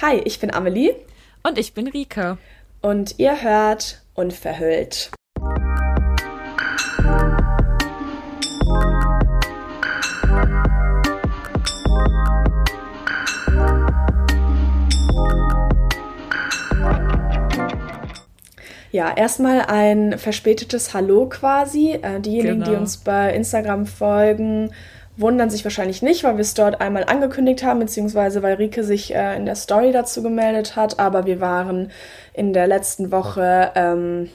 Hi, ich bin Amelie. Und ich bin Rike. Und ihr hört Unverhüllt. Ja, erstmal ein verspätetes Hallo quasi. Äh, diejenigen, genau. die uns bei Instagram folgen, wundern sich wahrscheinlich nicht, weil wir es dort einmal angekündigt haben, beziehungsweise weil Rike sich äh, in der Story dazu gemeldet hat. Aber wir waren in der letzten Woche ähm,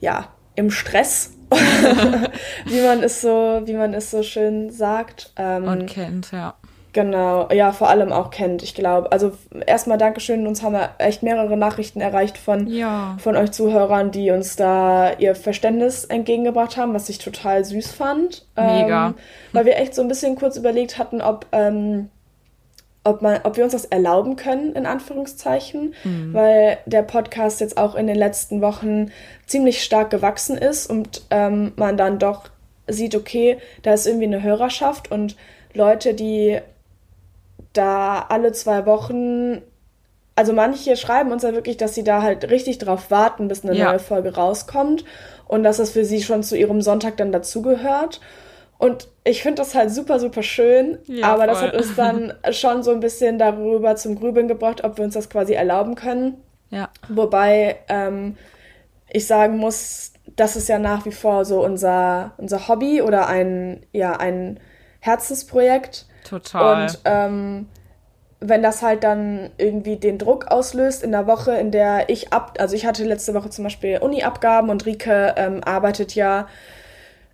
ja im Stress, wie man es so, wie man es so schön sagt. Ähm, Und kennt, ja. Genau, ja, vor allem auch kennt, ich glaube. Also erstmal Dankeschön, uns haben echt mehrere Nachrichten erreicht von, ja. von euch Zuhörern, die uns da ihr Verständnis entgegengebracht haben, was ich total süß fand. Mega. Ähm, weil wir echt so ein bisschen kurz überlegt hatten, ob, ähm, ob, man, ob wir uns das erlauben können, in Anführungszeichen, mhm. weil der Podcast jetzt auch in den letzten Wochen ziemlich stark gewachsen ist und ähm, man dann doch sieht, okay, da ist irgendwie eine Hörerschaft und Leute, die da alle zwei Wochen, also manche schreiben uns ja wirklich, dass sie da halt richtig drauf warten, bis eine ja. neue Folge rauskommt und dass das für sie schon zu ihrem Sonntag dann dazugehört. Und ich finde das halt super, super schön, ja, aber voll. das hat uns dann schon so ein bisschen darüber zum Grübeln gebracht, ob wir uns das quasi erlauben können. Ja. Wobei ähm, ich sagen muss, das ist ja nach wie vor so unser, unser Hobby oder ein, ja, ein Herzensprojekt. Total. Und ähm, wenn das halt dann irgendwie den Druck auslöst in der Woche, in der ich ab, also ich hatte letzte Woche zum Beispiel Uni-Abgaben und Rike ähm, arbeitet ja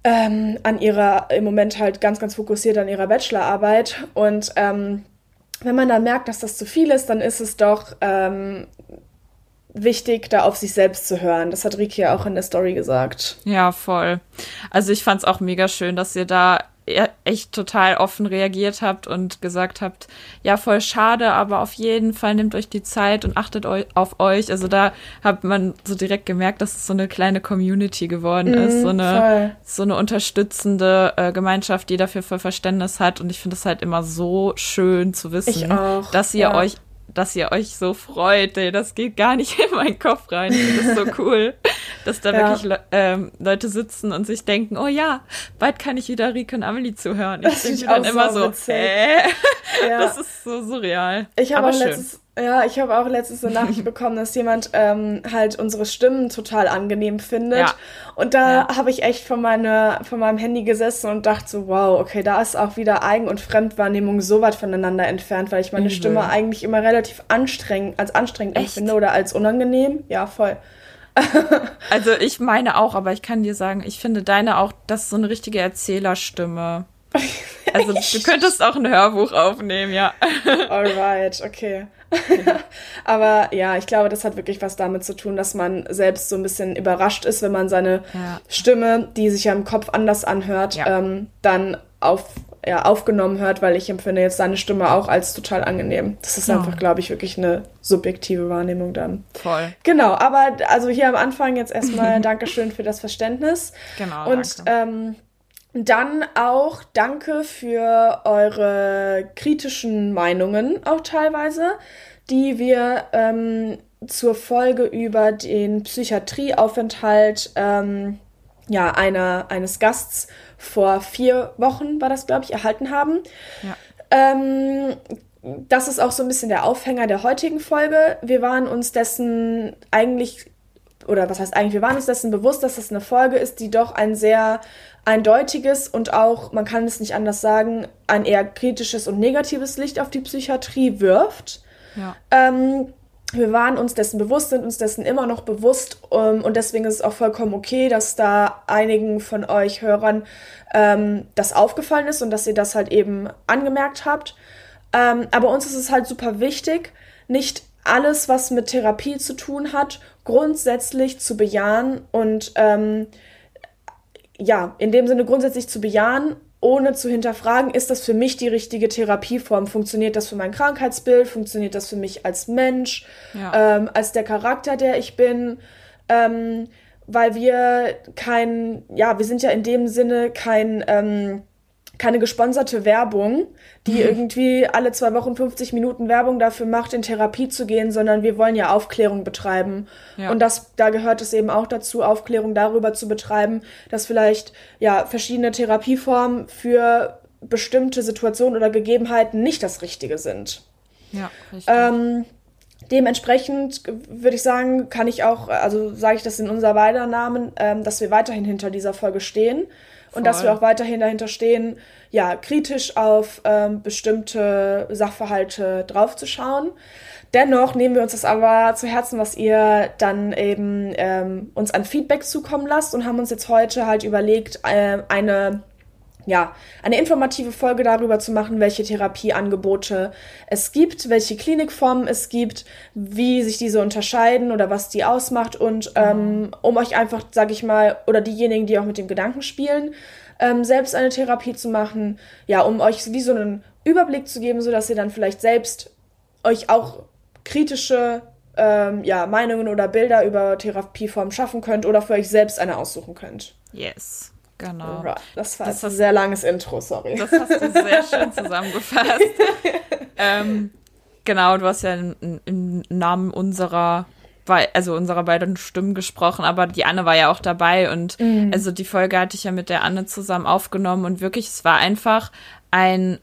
ähm, an ihrer, im Moment halt ganz, ganz fokussiert an ihrer Bachelorarbeit. Und ähm, wenn man dann merkt, dass das zu viel ist, dann ist es doch ähm, wichtig, da auf sich selbst zu hören. Das hat Rike ja auch in der Story gesagt. Ja, voll. Also ich fand es auch mega schön, dass ihr da echt total offen reagiert habt und gesagt habt, ja, voll schade, aber auf jeden Fall nehmt euch die Zeit und achtet eu auf euch. Also da hat man so direkt gemerkt, dass es so eine kleine Community geworden mm, ist, so eine, so eine unterstützende äh, Gemeinschaft, die dafür für Verständnis hat. Und ich finde es halt immer so schön zu wissen, dass ihr ja. euch dass ihr euch so freut, ey, das geht gar nicht in meinen Kopf rein. Ich finde das so cool, dass da ja. wirklich ähm, Leute sitzen und sich denken, oh ja, bald kann ich wieder Rike und Amelie zuhören. Ich denke dann immer so, hä? Ja. Das ist so surreal. Ich habe auch letztes, ja, ich habe auch letztens eine Nachricht bekommen, dass jemand ähm, halt unsere Stimmen total angenehm findet. Ja. Und da ja. habe ich echt von, meine, von meinem Handy gesessen und dachte so, wow, okay, da ist auch wieder Eigen- und Fremdwahrnehmung so weit voneinander entfernt, weil ich meine mhm. Stimme eigentlich immer relativ anstrengend, als anstrengend echt? empfinde oder als unangenehm. Ja, voll. also ich meine auch, aber ich kann dir sagen, ich finde deine auch, das ist so eine richtige Erzählerstimme. Also du könntest auch ein Hörbuch aufnehmen, ja. Alright, okay. Aber ja, ich glaube, das hat wirklich was damit zu tun, dass man selbst so ein bisschen überrascht ist, wenn man seine ja. Stimme, die sich ja im Kopf anders anhört, ja. ähm, dann auf, ja, aufgenommen hört, weil ich empfinde jetzt seine Stimme auch als total angenehm. Das ist ja. einfach, glaube ich, wirklich eine subjektive Wahrnehmung dann. Voll. Genau, aber also hier am Anfang jetzt erstmal Dankeschön für das Verständnis. Genau. Und danke. ähm, dann auch danke für eure kritischen Meinungen auch teilweise, die wir ähm, zur Folge über den Psychiatrieaufenthalt ähm, ja, einer, eines Gasts vor vier Wochen, war das, glaube ich, erhalten haben. Ja. Ähm, das ist auch so ein bisschen der Aufhänger der heutigen Folge. Wir waren uns dessen eigentlich, oder was heißt eigentlich, wir waren uns dessen bewusst, dass das eine Folge ist, die doch ein sehr eindeutiges und auch, man kann es nicht anders sagen, ein eher kritisches und negatives Licht auf die Psychiatrie wirft. Ja. Ähm, wir waren uns dessen bewusst, sind uns dessen immer noch bewusst ähm, und deswegen ist es auch vollkommen okay, dass da einigen von euch Hörern ähm, das aufgefallen ist und dass ihr das halt eben angemerkt habt. Ähm, aber uns ist es halt super wichtig, nicht alles, was mit Therapie zu tun hat, grundsätzlich zu bejahen und ähm, ja, in dem Sinne grundsätzlich zu bejahen, ohne zu hinterfragen, ist das für mich die richtige Therapieform? Funktioniert das für mein Krankheitsbild? Funktioniert das für mich als Mensch? Ja. Ähm, als der Charakter, der ich bin? Ähm, weil wir kein, ja, wir sind ja in dem Sinne kein, ähm, keine gesponserte Werbung, die mhm. irgendwie alle zwei Wochen 50 Minuten Werbung dafür macht, in Therapie zu gehen, sondern wir wollen ja Aufklärung betreiben. Ja. Und das, da gehört es eben auch dazu, Aufklärung darüber zu betreiben, dass vielleicht, ja, verschiedene Therapieformen für bestimmte Situationen oder Gegebenheiten nicht das Richtige sind. Ja, richtig. Ähm, dementsprechend würde ich sagen, kann ich auch, also sage ich das in unser beider Namen, ähm, dass wir weiterhin hinter dieser Folge stehen. Und dass wir auch weiterhin dahinter stehen, ja, kritisch auf ähm, bestimmte Sachverhalte draufzuschauen. Dennoch nehmen wir uns das aber zu Herzen, was ihr dann eben ähm, uns an Feedback zukommen lasst und haben uns jetzt heute halt überlegt, äh, eine ja, eine informative Folge darüber zu machen, welche Therapieangebote es gibt, welche Klinikformen es gibt, wie sich diese unterscheiden oder was die ausmacht und ähm, um euch einfach, sag ich mal, oder diejenigen, die auch mit dem Gedanken spielen, ähm, selbst eine Therapie zu machen, ja, um euch wie so einen Überblick zu geben, so dass ihr dann vielleicht selbst euch auch kritische ähm, ja, Meinungen oder Bilder über Therapieformen schaffen könnt oder für euch selbst eine aussuchen könnt. Yes. Genau. Das war das ein sehr langes Intro, sorry. Das hast du sehr schön zusammengefasst. ähm, genau, du hast ja im, im Namen unserer also unserer beiden Stimmen gesprochen, aber die Anne war ja auch dabei und mhm. also die Folge hatte ich ja mit der Anne zusammen aufgenommen und wirklich, es war einfach ein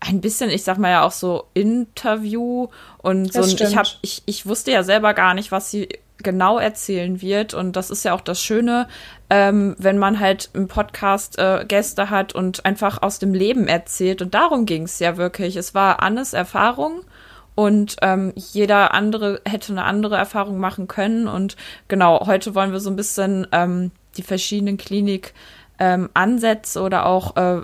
ein bisschen, ich sag mal ja auch so Interview und so. ich habe, ich, ich wusste ja selber gar nicht, was sie genau erzählen wird. Und das ist ja auch das Schöne, ähm, wenn man halt im Podcast äh, Gäste hat und einfach aus dem Leben erzählt. Und darum ging es ja wirklich. Es war Annes Erfahrung. Und ähm, jeder andere hätte eine andere Erfahrung machen können. Und genau, heute wollen wir so ein bisschen ähm, die verschiedenen Klinik ähm, Ansätze oder auch äh,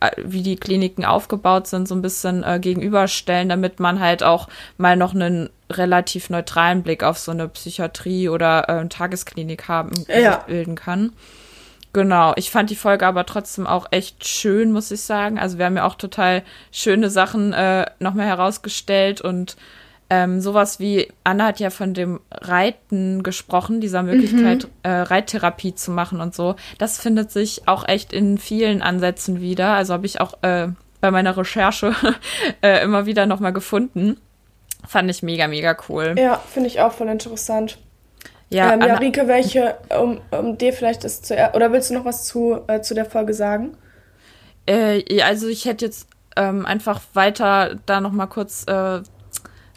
äh, wie die Kliniken aufgebaut sind, so ein bisschen äh, gegenüberstellen, damit man halt auch mal noch einen relativ neutralen Blick auf so eine Psychiatrie oder äh, Tagesklinik haben ja. bilden kann. Genau, ich fand die Folge aber trotzdem auch echt schön, muss ich sagen. Also wir haben ja auch total schöne Sachen äh, nochmal herausgestellt und ähm, sowas wie, Anna hat ja von dem Reiten gesprochen, dieser Möglichkeit, mhm. äh, Reittherapie zu machen und so. Das findet sich auch echt in vielen Ansätzen wieder. Also habe ich auch äh, bei meiner Recherche äh, immer wieder nochmal gefunden. Fand ich mega, mega cool. Ja, finde ich auch voll interessant. Ja, ähm, ja Rike, welche, um, um dir vielleicht das zu, oder willst du noch was zu, äh, zu der Folge sagen? Äh, also ich hätte jetzt ähm, einfach weiter da nochmal kurz äh,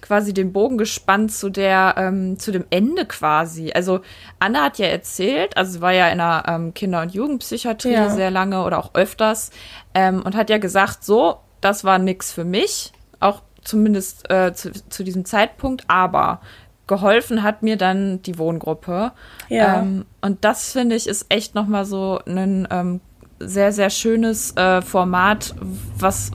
quasi den Bogen gespannt zu der, ähm, zu dem Ende quasi. Also Anna hat ja erzählt, also war ja in einer ähm, Kinder- und Jugendpsychiatrie ja. sehr lange oder auch öfters ähm, und hat ja gesagt, so, das war nix für mich, auch zumindest äh, zu, zu diesem Zeitpunkt, aber geholfen hat mir dann die Wohngruppe. Ja. Ähm, und das finde ich ist echt noch mal so ein ähm, sehr sehr schönes äh, Format, was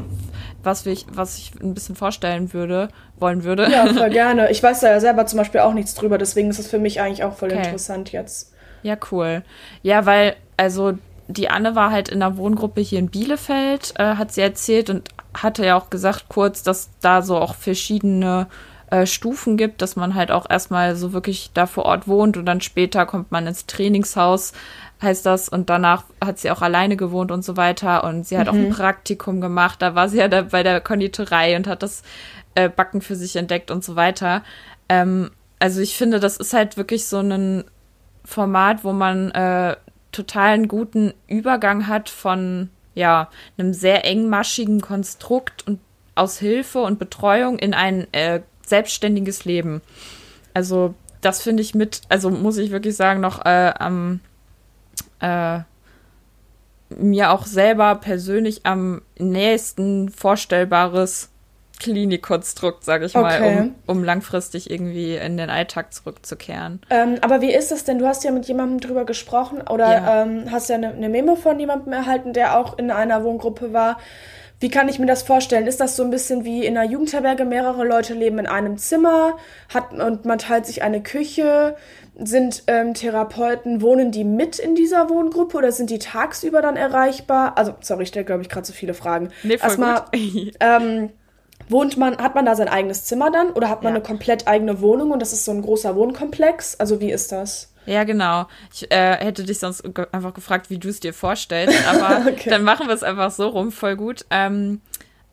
was ich, was ich ein bisschen vorstellen würde, wollen würde. Ja, voll gerne. Ich weiß da ja selber zum Beispiel auch nichts drüber, deswegen ist es für mich eigentlich auch voll okay. interessant jetzt. Ja, cool. Ja, weil, also die Anne war halt in der Wohngruppe hier in Bielefeld, äh, hat sie erzählt und hatte ja auch gesagt kurz, dass da so auch verschiedene äh, Stufen gibt, dass man halt auch erstmal so wirklich da vor Ort wohnt und dann später kommt man ins Trainingshaus heißt das. Und danach hat sie auch alleine gewohnt und so weiter. Und sie hat mhm. auch ein mhm. Praktikum gemacht. Da war sie ja da bei der Konditorei und hat das äh, Backen für sich entdeckt und so weiter. Ähm, also ich finde, das ist halt wirklich so ein Format, wo man äh, total einen guten Übergang hat von ja einem sehr engmaschigen Konstrukt und aus Hilfe und Betreuung in ein äh, selbstständiges Leben. Also das finde ich mit, also muss ich wirklich sagen, noch äh, am äh, mir auch selber persönlich am nächsten vorstellbares Klinikkonstrukt, sage ich okay. mal, um, um, langfristig irgendwie in den Alltag zurückzukehren. Ähm, aber wie ist es denn? Du hast ja mit jemandem drüber gesprochen oder ja. Ähm, hast ja eine, eine Memo von jemandem erhalten, der auch in einer Wohngruppe war. Wie kann ich mir das vorstellen? Ist das so ein bisschen wie in einer Jugendherberge? Mehrere Leute leben in einem Zimmer hat, und man teilt sich eine Küche. Sind ähm, Therapeuten, wohnen die mit in dieser Wohngruppe oder sind die tagsüber dann erreichbar? Also, sorry, ich stelle, glaube ich, gerade zu so viele Fragen. Nee, voll Erstmal, ähm, wohnt man, hat man da sein eigenes Zimmer dann oder hat man ja. eine komplett eigene Wohnung und das ist so ein großer Wohnkomplex? Also, wie ist das? Ja, genau. Ich äh, hätte dich sonst ge einfach gefragt, wie du es dir vorstellst, aber okay. dann machen wir es einfach so rum, voll gut. Ähm,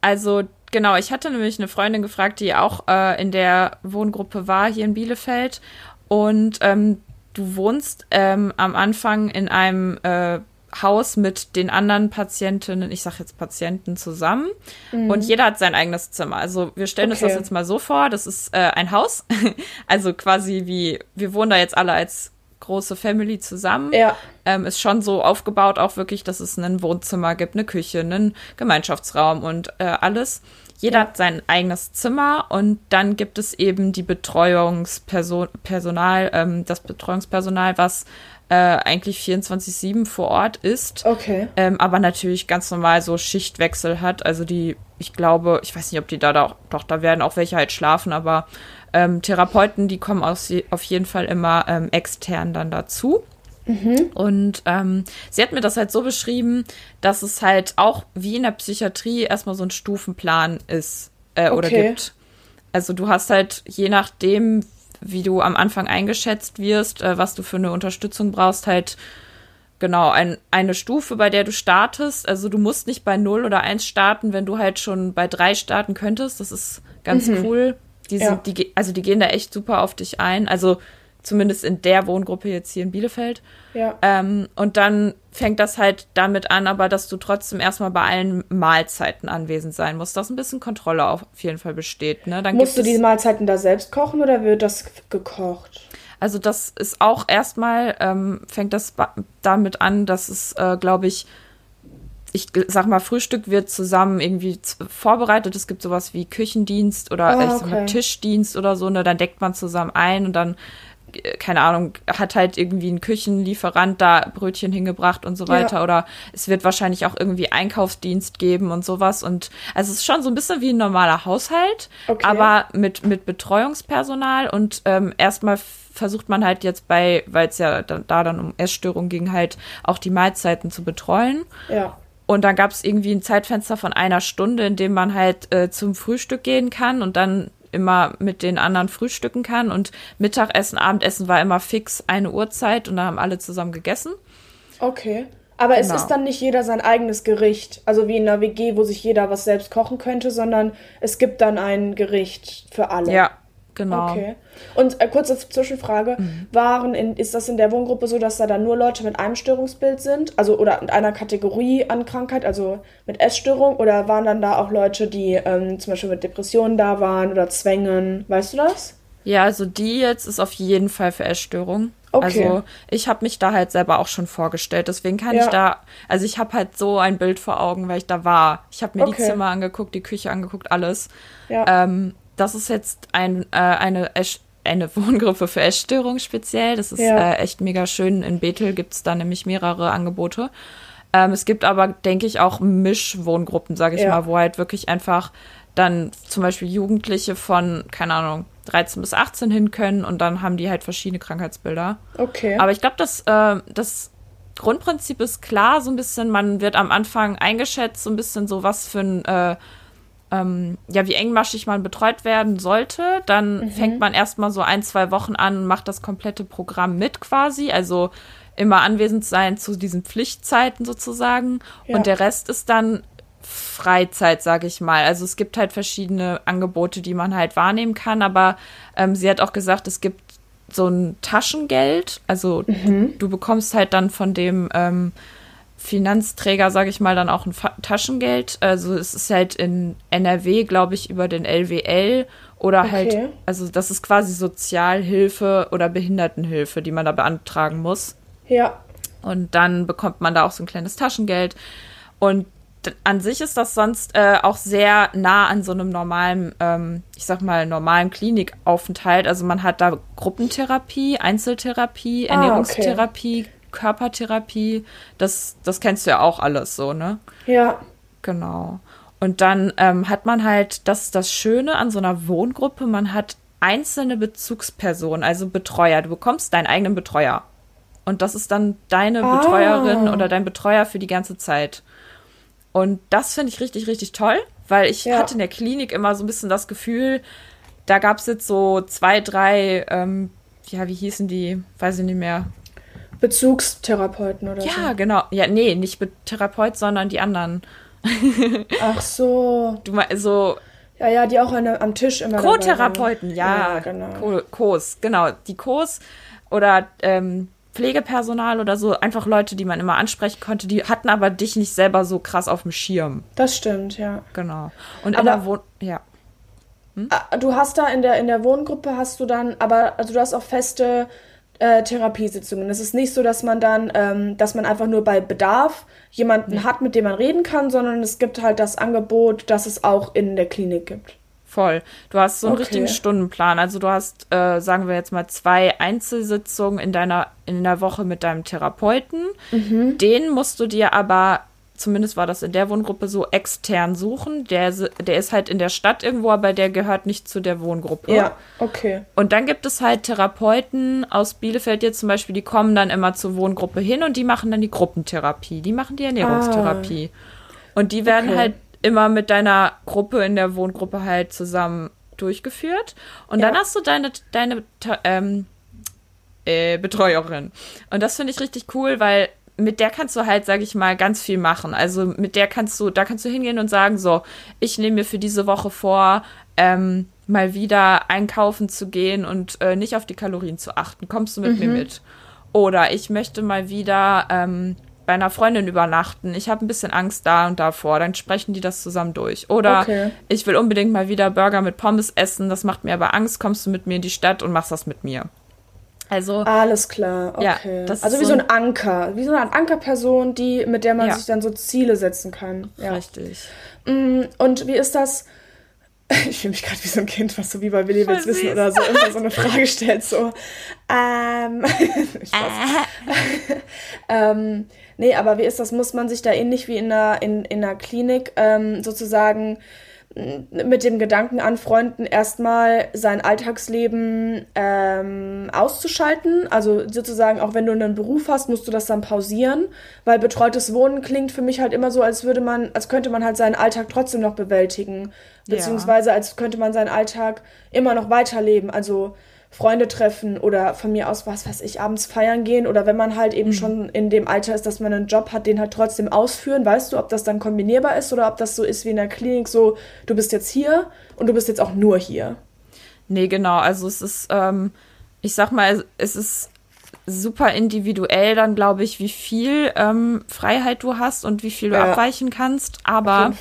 also genau, ich hatte nämlich eine Freundin gefragt, die auch äh, in der Wohngruppe war hier in Bielefeld und ähm, du wohnst ähm, am Anfang in einem äh, Haus mit den anderen Patientinnen, ich sage jetzt Patienten zusammen mhm. und jeder hat sein eigenes Zimmer. Also wir stellen okay. uns das jetzt mal so vor, das ist äh, ein Haus, also quasi wie, wir wohnen da jetzt alle als große Family zusammen. Ja. Ähm, ist schon so aufgebaut, auch wirklich, dass es ein Wohnzimmer gibt, eine Küche, einen Gemeinschaftsraum und äh, alles. Jeder ja. hat sein eigenes Zimmer und dann gibt es eben die Betreuungspersonal, ähm, das Betreuungspersonal, was äh, eigentlich 24-7 vor Ort ist. Okay. Ähm, aber natürlich ganz normal so Schichtwechsel hat. Also die, ich glaube, ich weiß nicht, ob die da, da doch, da werden auch welche halt schlafen, aber ähm, Therapeuten, die kommen aus, auf jeden Fall immer ähm, extern dann dazu. Mhm. Und ähm, sie hat mir das halt so beschrieben, dass es halt auch wie in der Psychiatrie erstmal so ein Stufenplan ist äh, okay. oder gibt. Also du hast halt je nachdem, wie du am Anfang eingeschätzt wirst, äh, was du für eine Unterstützung brauchst, halt genau ein, eine Stufe, bei der du startest. Also du musst nicht bei 0 oder 1 starten, wenn du halt schon bei 3 starten könntest. Das ist ganz mhm. cool. Die sind, ja. die, also die gehen da echt super auf dich ein. Also zumindest in der Wohngruppe jetzt hier in Bielefeld. Ja. Ähm, und dann fängt das halt damit an, aber dass du trotzdem erstmal bei allen Mahlzeiten anwesend sein musst, dass ein bisschen Kontrolle auf jeden Fall besteht. Ne? Dann musst du die Mahlzeiten da selbst kochen oder wird das gekocht? Also das ist auch erstmal, ähm, fängt das damit an, dass es, äh, glaube ich, ich sag mal, Frühstück wird zusammen irgendwie vorbereitet. Es gibt sowas wie Küchendienst oder oh, okay. mal, Tischdienst oder so, ne? Dann deckt man zusammen ein und dann keine Ahnung, hat halt irgendwie ein Küchenlieferant da Brötchen hingebracht und so weiter. Ja. Oder es wird wahrscheinlich auch irgendwie Einkaufsdienst geben und sowas. Und also es ist schon so ein bisschen wie ein normaler Haushalt, okay. aber mit, mit Betreuungspersonal. Und ähm, erstmal versucht man halt jetzt bei, weil es ja da, da dann um Essstörungen ging, halt auch die Mahlzeiten zu betreuen. Ja. Und dann gab es irgendwie ein Zeitfenster von einer Stunde, in dem man halt äh, zum Frühstück gehen kann und dann immer mit den anderen frühstücken kann. Und Mittagessen, Abendessen war immer fix eine Uhrzeit und da haben alle zusammen gegessen. Okay. Aber genau. es ist dann nicht jeder sein eigenes Gericht, also wie in einer WG, wo sich jeder was selbst kochen könnte, sondern es gibt dann ein Gericht für alle. Ja, Genau. Okay. Und äh, kurze Zwischenfrage: mhm. Waren in, ist das in der Wohngruppe so, dass da dann nur Leute mit einem Störungsbild sind? Also oder mit einer Kategorie an Krankheit, also mit Essstörung? Oder waren dann da auch Leute, die ähm, zum Beispiel mit Depressionen da waren oder Zwängen? Weißt du das? Ja, also die jetzt ist auf jeden Fall für Essstörung. Okay. Also ich habe mich da halt selber auch schon vorgestellt, deswegen kann ja. ich da, also ich habe halt so ein Bild vor Augen, weil ich da war. Ich habe mir okay. die Zimmer angeguckt, die Küche angeguckt, alles. Ja. Ähm, das ist jetzt ein, äh, eine, eine Wohngruppe für Essstörung speziell. Das ist ja. äh, echt mega schön. In Bethel gibt es da nämlich mehrere Angebote. Ähm, es gibt aber, denke ich, auch Mischwohngruppen, sage ich ja. mal, wo halt wirklich einfach dann zum Beispiel Jugendliche von, keine Ahnung, 13 bis 18 hin können und dann haben die halt verschiedene Krankheitsbilder. Okay. Aber ich glaube, das, äh, das Grundprinzip ist klar, so ein bisschen, man wird am Anfang eingeschätzt, so ein bisschen so, was für ein äh, ähm, ja, wie engmaschig man betreut werden sollte. Dann mhm. fängt man erstmal so ein, zwei Wochen an und macht das komplette Programm mit quasi. Also immer anwesend sein zu diesen Pflichtzeiten sozusagen. Ja. Und der Rest ist dann Freizeit, sage ich mal. Also es gibt halt verschiedene Angebote, die man halt wahrnehmen kann. Aber ähm, sie hat auch gesagt, es gibt so ein Taschengeld. Also mhm. du, du, bekommst halt dann von dem ähm, Finanzträger, sage ich mal, dann auch ein Taschengeld. Also es ist halt in NRW, glaube ich, über den LWL oder halt, okay. halt, also das ist quasi Sozialhilfe oder Behindertenhilfe, die man da beantragen muss. Ja. Und dann bekommt man da auch so ein kleines Taschengeld. Und an sich ist das sonst äh, auch sehr nah an so einem normalen, ähm, ich sag mal, normalen Klinikaufenthalt. Also man hat da Gruppentherapie, Einzeltherapie, ah, Ernährungstherapie, okay. Körpertherapie, das, das kennst du ja auch alles so, ne? Ja. Genau. Und dann ähm, hat man halt, das ist das Schöne an so einer Wohngruppe, man hat einzelne Bezugspersonen, also Betreuer. Du bekommst deinen eigenen Betreuer. Und das ist dann deine ah. Betreuerin oder dein Betreuer für die ganze Zeit. Und das finde ich richtig, richtig toll, weil ich ja. hatte in der Klinik immer so ein bisschen das Gefühl, da gab es jetzt so zwei, drei ähm, ja, wie hießen die? Weiß ich nicht mehr. Bezugstherapeuten oder ja, so. Ja, genau. Ja, nee, nicht Be Therapeut, sondern die anderen. Ach so. Du meinst so. Ja, ja, die auch eine, am Tisch immer. Co-Therapeuten, ja. ja. genau. Co's, genau. Die Co's oder ähm, Pflegepersonal oder so, einfach Leute, die man immer ansprechen konnte, die hatten aber dich nicht selber so krass auf dem Schirm. Das stimmt, ja. Genau. Und aber, in der Wohn ja. Hm? Du hast da in der, in der Wohngruppe hast du dann, aber also du hast auch feste äh, Therapiesitzungen. Es ist nicht so, dass man dann, ähm, dass man einfach nur bei Bedarf jemanden ja. hat, mit dem man reden kann, sondern es gibt halt das Angebot, das es auch in der Klinik gibt. Voll. Du hast so einen okay. richtigen Stundenplan. Also du hast, äh, sagen wir jetzt mal, zwei Einzelsitzungen in deiner in der Woche mit deinem Therapeuten. Mhm. Den musst du dir aber zumindest war das in der Wohngruppe so, extern suchen. Der, der ist halt in der Stadt irgendwo, aber der gehört nicht zu der Wohngruppe. Ja, okay. Und dann gibt es halt Therapeuten aus Bielefeld jetzt zum Beispiel, die kommen dann immer zur Wohngruppe hin und die machen dann die Gruppentherapie, die machen die Ernährungstherapie. Ah. Und die werden okay. halt immer mit deiner Gruppe in der Wohngruppe halt zusammen durchgeführt. Und ja. dann hast du deine, deine ähm, äh, Betreuerin. Und das finde ich richtig cool, weil mit der kannst du halt, sag ich mal, ganz viel machen. Also mit der kannst du, da kannst du hingehen und sagen, so, ich nehme mir für diese Woche vor, ähm, mal wieder einkaufen zu gehen und äh, nicht auf die Kalorien zu achten. Kommst du mit mhm. mir mit? Oder ich möchte mal wieder ähm, bei einer Freundin übernachten. Ich habe ein bisschen Angst da und davor. Dann sprechen die das zusammen durch. Oder okay. ich will unbedingt mal wieder Burger mit Pommes essen. Das macht mir aber Angst. Kommst du mit mir in die Stadt und machst das mit mir? Also alles klar, okay. Ja, also wie so ein, Anker, wie so eine Ankerperson, die mit der man ja. sich dann so Ziele setzen kann. Ja. Richtig. Mm, und wie ist das? Ich fühle mich gerade wie so ein Kind, was so wie bei Willi will's wissen oder so immer so eine Frage stellt, so. Ähm, äh. ähm, nee, aber wie ist das? Muss man sich da ähnlich wie in einer, in, in einer Klinik ähm, sozusagen mit dem Gedanken anfreunden, erstmal sein Alltagsleben ähm, auszuschalten. Also sozusagen, auch wenn du einen Beruf hast, musst du das dann pausieren, weil betreutes Wohnen klingt für mich halt immer so, als würde man, als könnte man halt seinen Alltag trotzdem noch bewältigen. Beziehungsweise als könnte man seinen Alltag immer noch weiterleben. Also Freunde treffen oder von mir aus, was weiß ich, abends feiern gehen oder wenn man halt eben mhm. schon in dem Alter ist, dass man einen Job hat, den halt trotzdem ausführen, weißt du, ob das dann kombinierbar ist oder ob das so ist wie in der Klinik, so, du bist jetzt hier und du bist jetzt auch nur hier. Nee, genau, also es ist, ähm, ich sag mal, es ist super individuell dann, glaube ich, wie viel ähm, Freiheit du hast und wie viel du ja. abweichen kannst. Aber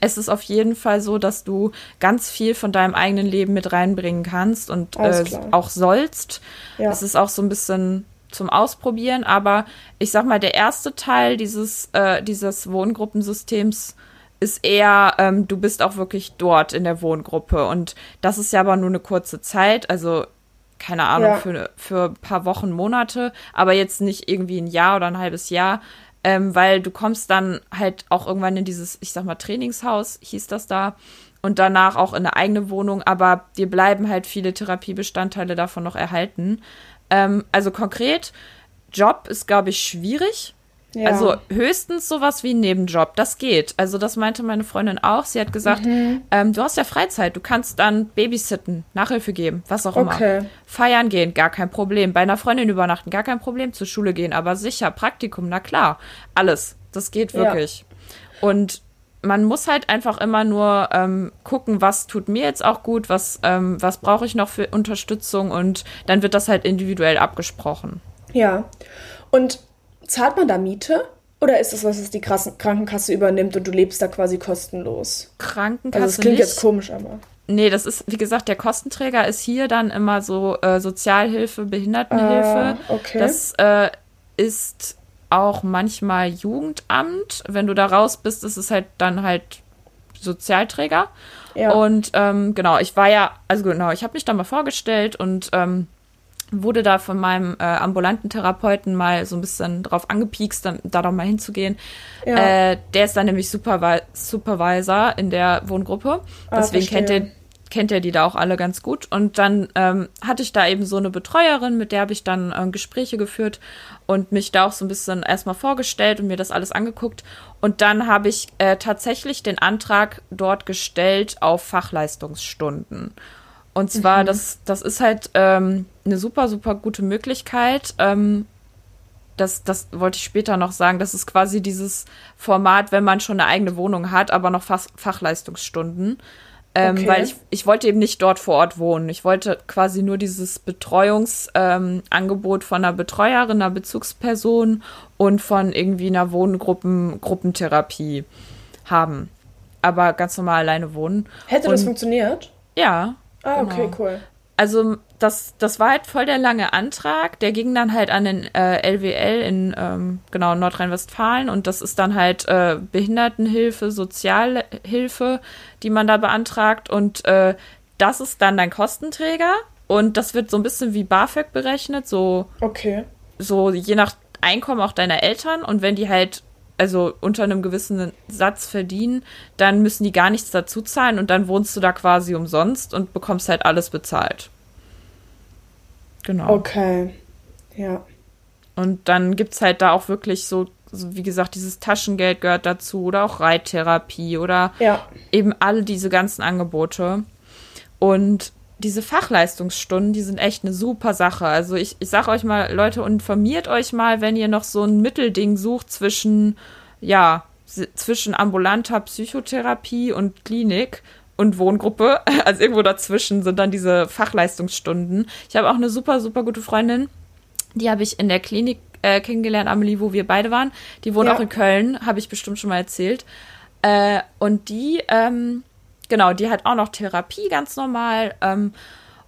es ist auf jeden Fall so, dass du ganz viel von deinem eigenen Leben mit reinbringen kannst und äh, auch sollst. Ja. Es ist auch so ein bisschen zum Ausprobieren, aber ich sag mal, der erste Teil dieses, äh, dieses Wohngruppensystems ist eher, ähm, du bist auch wirklich dort in der Wohngruppe. Und das ist ja aber nur eine kurze Zeit. Also keine Ahnung, ja. für, für ein paar Wochen, Monate, aber jetzt nicht irgendwie ein Jahr oder ein halbes Jahr, ähm, weil du kommst dann halt auch irgendwann in dieses, ich sag mal, Trainingshaus, hieß das da, und danach auch in eine eigene Wohnung, aber dir bleiben halt viele Therapiebestandteile davon noch erhalten. Ähm, also konkret, Job ist, glaube ich, schwierig. Ja. Also höchstens sowas wie ein Nebenjob, das geht. Also das meinte meine Freundin auch. Sie hat gesagt, mhm. ähm, du hast ja Freizeit, du kannst dann babysitten, Nachhilfe geben, was auch okay. immer. Feiern gehen, gar kein Problem. Bei einer Freundin übernachten, gar kein Problem. Zur Schule gehen, aber sicher, Praktikum, na klar. Alles, das geht wirklich. Ja. Und man muss halt einfach immer nur ähm, gucken, was tut mir jetzt auch gut, was, ähm, was brauche ich noch für Unterstützung und dann wird das halt individuell abgesprochen. Ja. Und Zahlt man da Miete? Oder ist das was, was die Krankenkasse übernimmt und du lebst da quasi kostenlos? Krankenkasse. Also das klingt nicht. jetzt komisch, aber. Nee, das ist, wie gesagt, der Kostenträger ist hier dann immer so äh, Sozialhilfe, Behindertenhilfe. Ah, okay. Das äh, ist auch manchmal Jugendamt. Wenn du da raus bist, ist es halt dann halt Sozialträger. Ja. Und ähm, genau, ich war ja, also genau, ich habe mich da mal vorgestellt und ähm, wurde da von meinem äh, ambulanten Therapeuten mal so ein bisschen drauf angepiekst, dann, da doch mal hinzugehen. Ja. Äh, der ist dann nämlich Supervi Supervisor in der Wohngruppe. Ah, Deswegen kennt er, kennt er die da auch alle ganz gut. Und dann ähm, hatte ich da eben so eine Betreuerin, mit der habe ich dann äh, Gespräche geführt und mich da auch so ein bisschen erstmal vorgestellt und mir das alles angeguckt. Und dann habe ich äh, tatsächlich den Antrag dort gestellt auf Fachleistungsstunden. Und zwar, mhm. das, das ist halt ähm, eine super, super gute Möglichkeit. Ähm, das, das wollte ich später noch sagen. Das ist quasi dieses Format, wenn man schon eine eigene Wohnung hat, aber noch Fach Fachleistungsstunden. Ähm, okay. Weil ich, ich wollte eben nicht dort vor Ort wohnen. Ich wollte quasi nur dieses Betreuungsangebot ähm, von einer Betreuerin, einer Bezugsperson und von irgendwie einer Wohngruppen, Gruppentherapie haben. Aber ganz normal alleine wohnen. Hätte und, das funktioniert? Ja. Ah, genau. okay, cool. Also das, das war halt voll der lange Antrag. Der ging dann halt an den äh, LWL in ähm, genau Nordrhein-Westfalen und das ist dann halt äh, Behindertenhilfe, Sozialhilfe, die man da beantragt und äh, das ist dann dein Kostenträger und das wird so ein bisschen wie BAföG berechnet, so okay. so je nach Einkommen auch deiner Eltern und wenn die halt also unter einem gewissen Satz verdienen, dann müssen die gar nichts dazu zahlen und dann wohnst du da quasi umsonst und bekommst halt alles bezahlt. Genau. Okay. Ja. Und dann gibt es halt da auch wirklich so, so, wie gesagt, dieses Taschengeld gehört dazu oder auch Reittherapie oder ja. eben alle diese ganzen Angebote. Und diese Fachleistungsstunden, die sind echt eine super Sache. Also ich, ich sag euch mal, Leute, informiert euch mal, wenn ihr noch so ein Mittelding sucht zwischen, ja, zwischen ambulanter Psychotherapie und Klinik und Wohngruppe. Also irgendwo dazwischen sind dann diese Fachleistungsstunden. Ich habe auch eine super, super gute Freundin. Die habe ich in der Klinik äh, kennengelernt, Amelie, wo wir beide waren. Die wohnt ja. auch in Köln, habe ich bestimmt schon mal erzählt. Äh, und die, ähm, genau, die hat auch noch Therapie ganz normal ähm,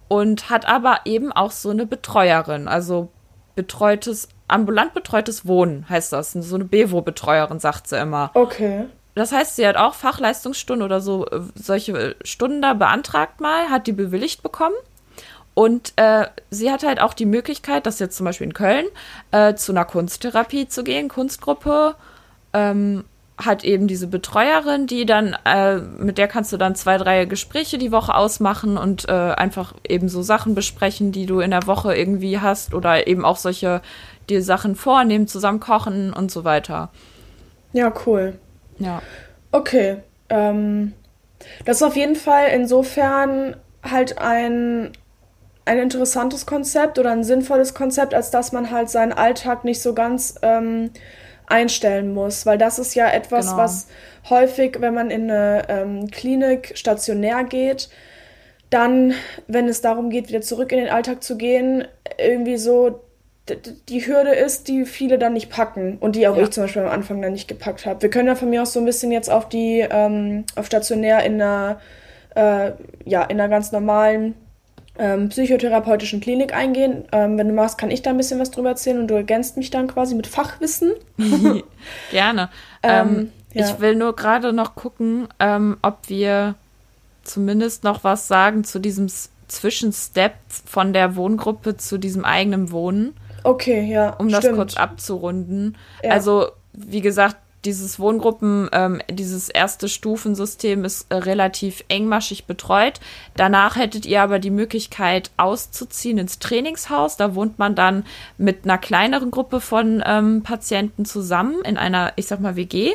und hat aber eben auch so eine Betreuerin, also betreutes, ambulant betreutes Wohnen heißt das. So eine Bewo-Betreuerin, sagt sie immer. Okay. Das heißt, sie hat auch Fachleistungsstunden oder so äh, solche Stunden da beantragt mal, hat die bewilligt bekommen. Und äh, sie hat halt auch die Möglichkeit, das jetzt zum Beispiel in Köln, äh, zu einer Kunsttherapie zu gehen, Kunstgruppe. Ähm, hat eben diese Betreuerin, die dann, äh, mit der kannst du dann zwei, drei Gespräche die Woche ausmachen und äh, einfach eben so Sachen besprechen, die du in der Woche irgendwie hast oder eben auch solche dir Sachen vornehmen, zusammen kochen und so weiter. Ja, cool. Ja. Okay. Ähm, das ist auf jeden Fall insofern halt ein, ein interessantes Konzept oder ein sinnvolles Konzept, als dass man halt seinen Alltag nicht so ganz ähm, einstellen muss, weil das ist ja etwas, genau. was häufig, wenn man in eine ähm, Klinik stationär geht, dann, wenn es darum geht, wieder zurück in den Alltag zu gehen, irgendwie so die Hürde ist, die viele dann nicht packen und die auch ja. ich zum Beispiel am Anfang dann nicht gepackt habe. Wir können ja von mir aus so ein bisschen jetzt auf die, ähm, auf stationär in einer, äh, ja, in einer ganz normalen ähm, psychotherapeutischen Klinik eingehen. Ähm, wenn du magst, kann ich da ein bisschen was drüber erzählen und du ergänzt mich dann quasi mit Fachwissen. Gerne. Ähm, ähm, ja. Ich will nur gerade noch gucken, ähm, ob wir zumindest noch was sagen zu diesem Zwischenstep von der Wohngruppe zu diesem eigenen Wohnen. Okay, ja. Um das kurz abzurunden. Ja. Also, wie gesagt, dieses Wohngruppen, ähm, dieses erste Stufensystem ist äh, relativ engmaschig betreut. Danach hättet ihr aber die Möglichkeit auszuziehen ins Trainingshaus. Da wohnt man dann mit einer kleineren Gruppe von ähm, Patienten zusammen in einer, ich sag mal, WG.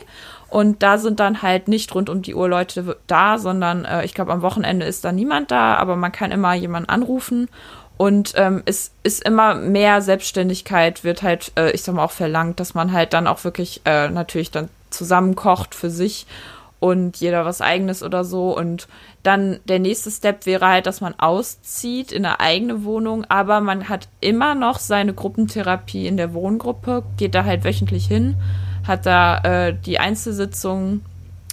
Und da sind dann halt nicht rund um die Uhr Leute da, sondern äh, ich glaube, am Wochenende ist da niemand da, aber man kann immer jemanden anrufen. Und ähm, es ist immer mehr Selbstständigkeit, wird halt, äh, ich sag mal, auch verlangt, dass man halt dann auch wirklich äh, natürlich dann zusammenkocht für sich und jeder was eigenes oder so. Und dann der nächste Step wäre halt, dass man auszieht in eine eigene Wohnung, aber man hat immer noch seine Gruppentherapie in der Wohngruppe, geht da halt wöchentlich hin, hat da äh, die Einzelsitzung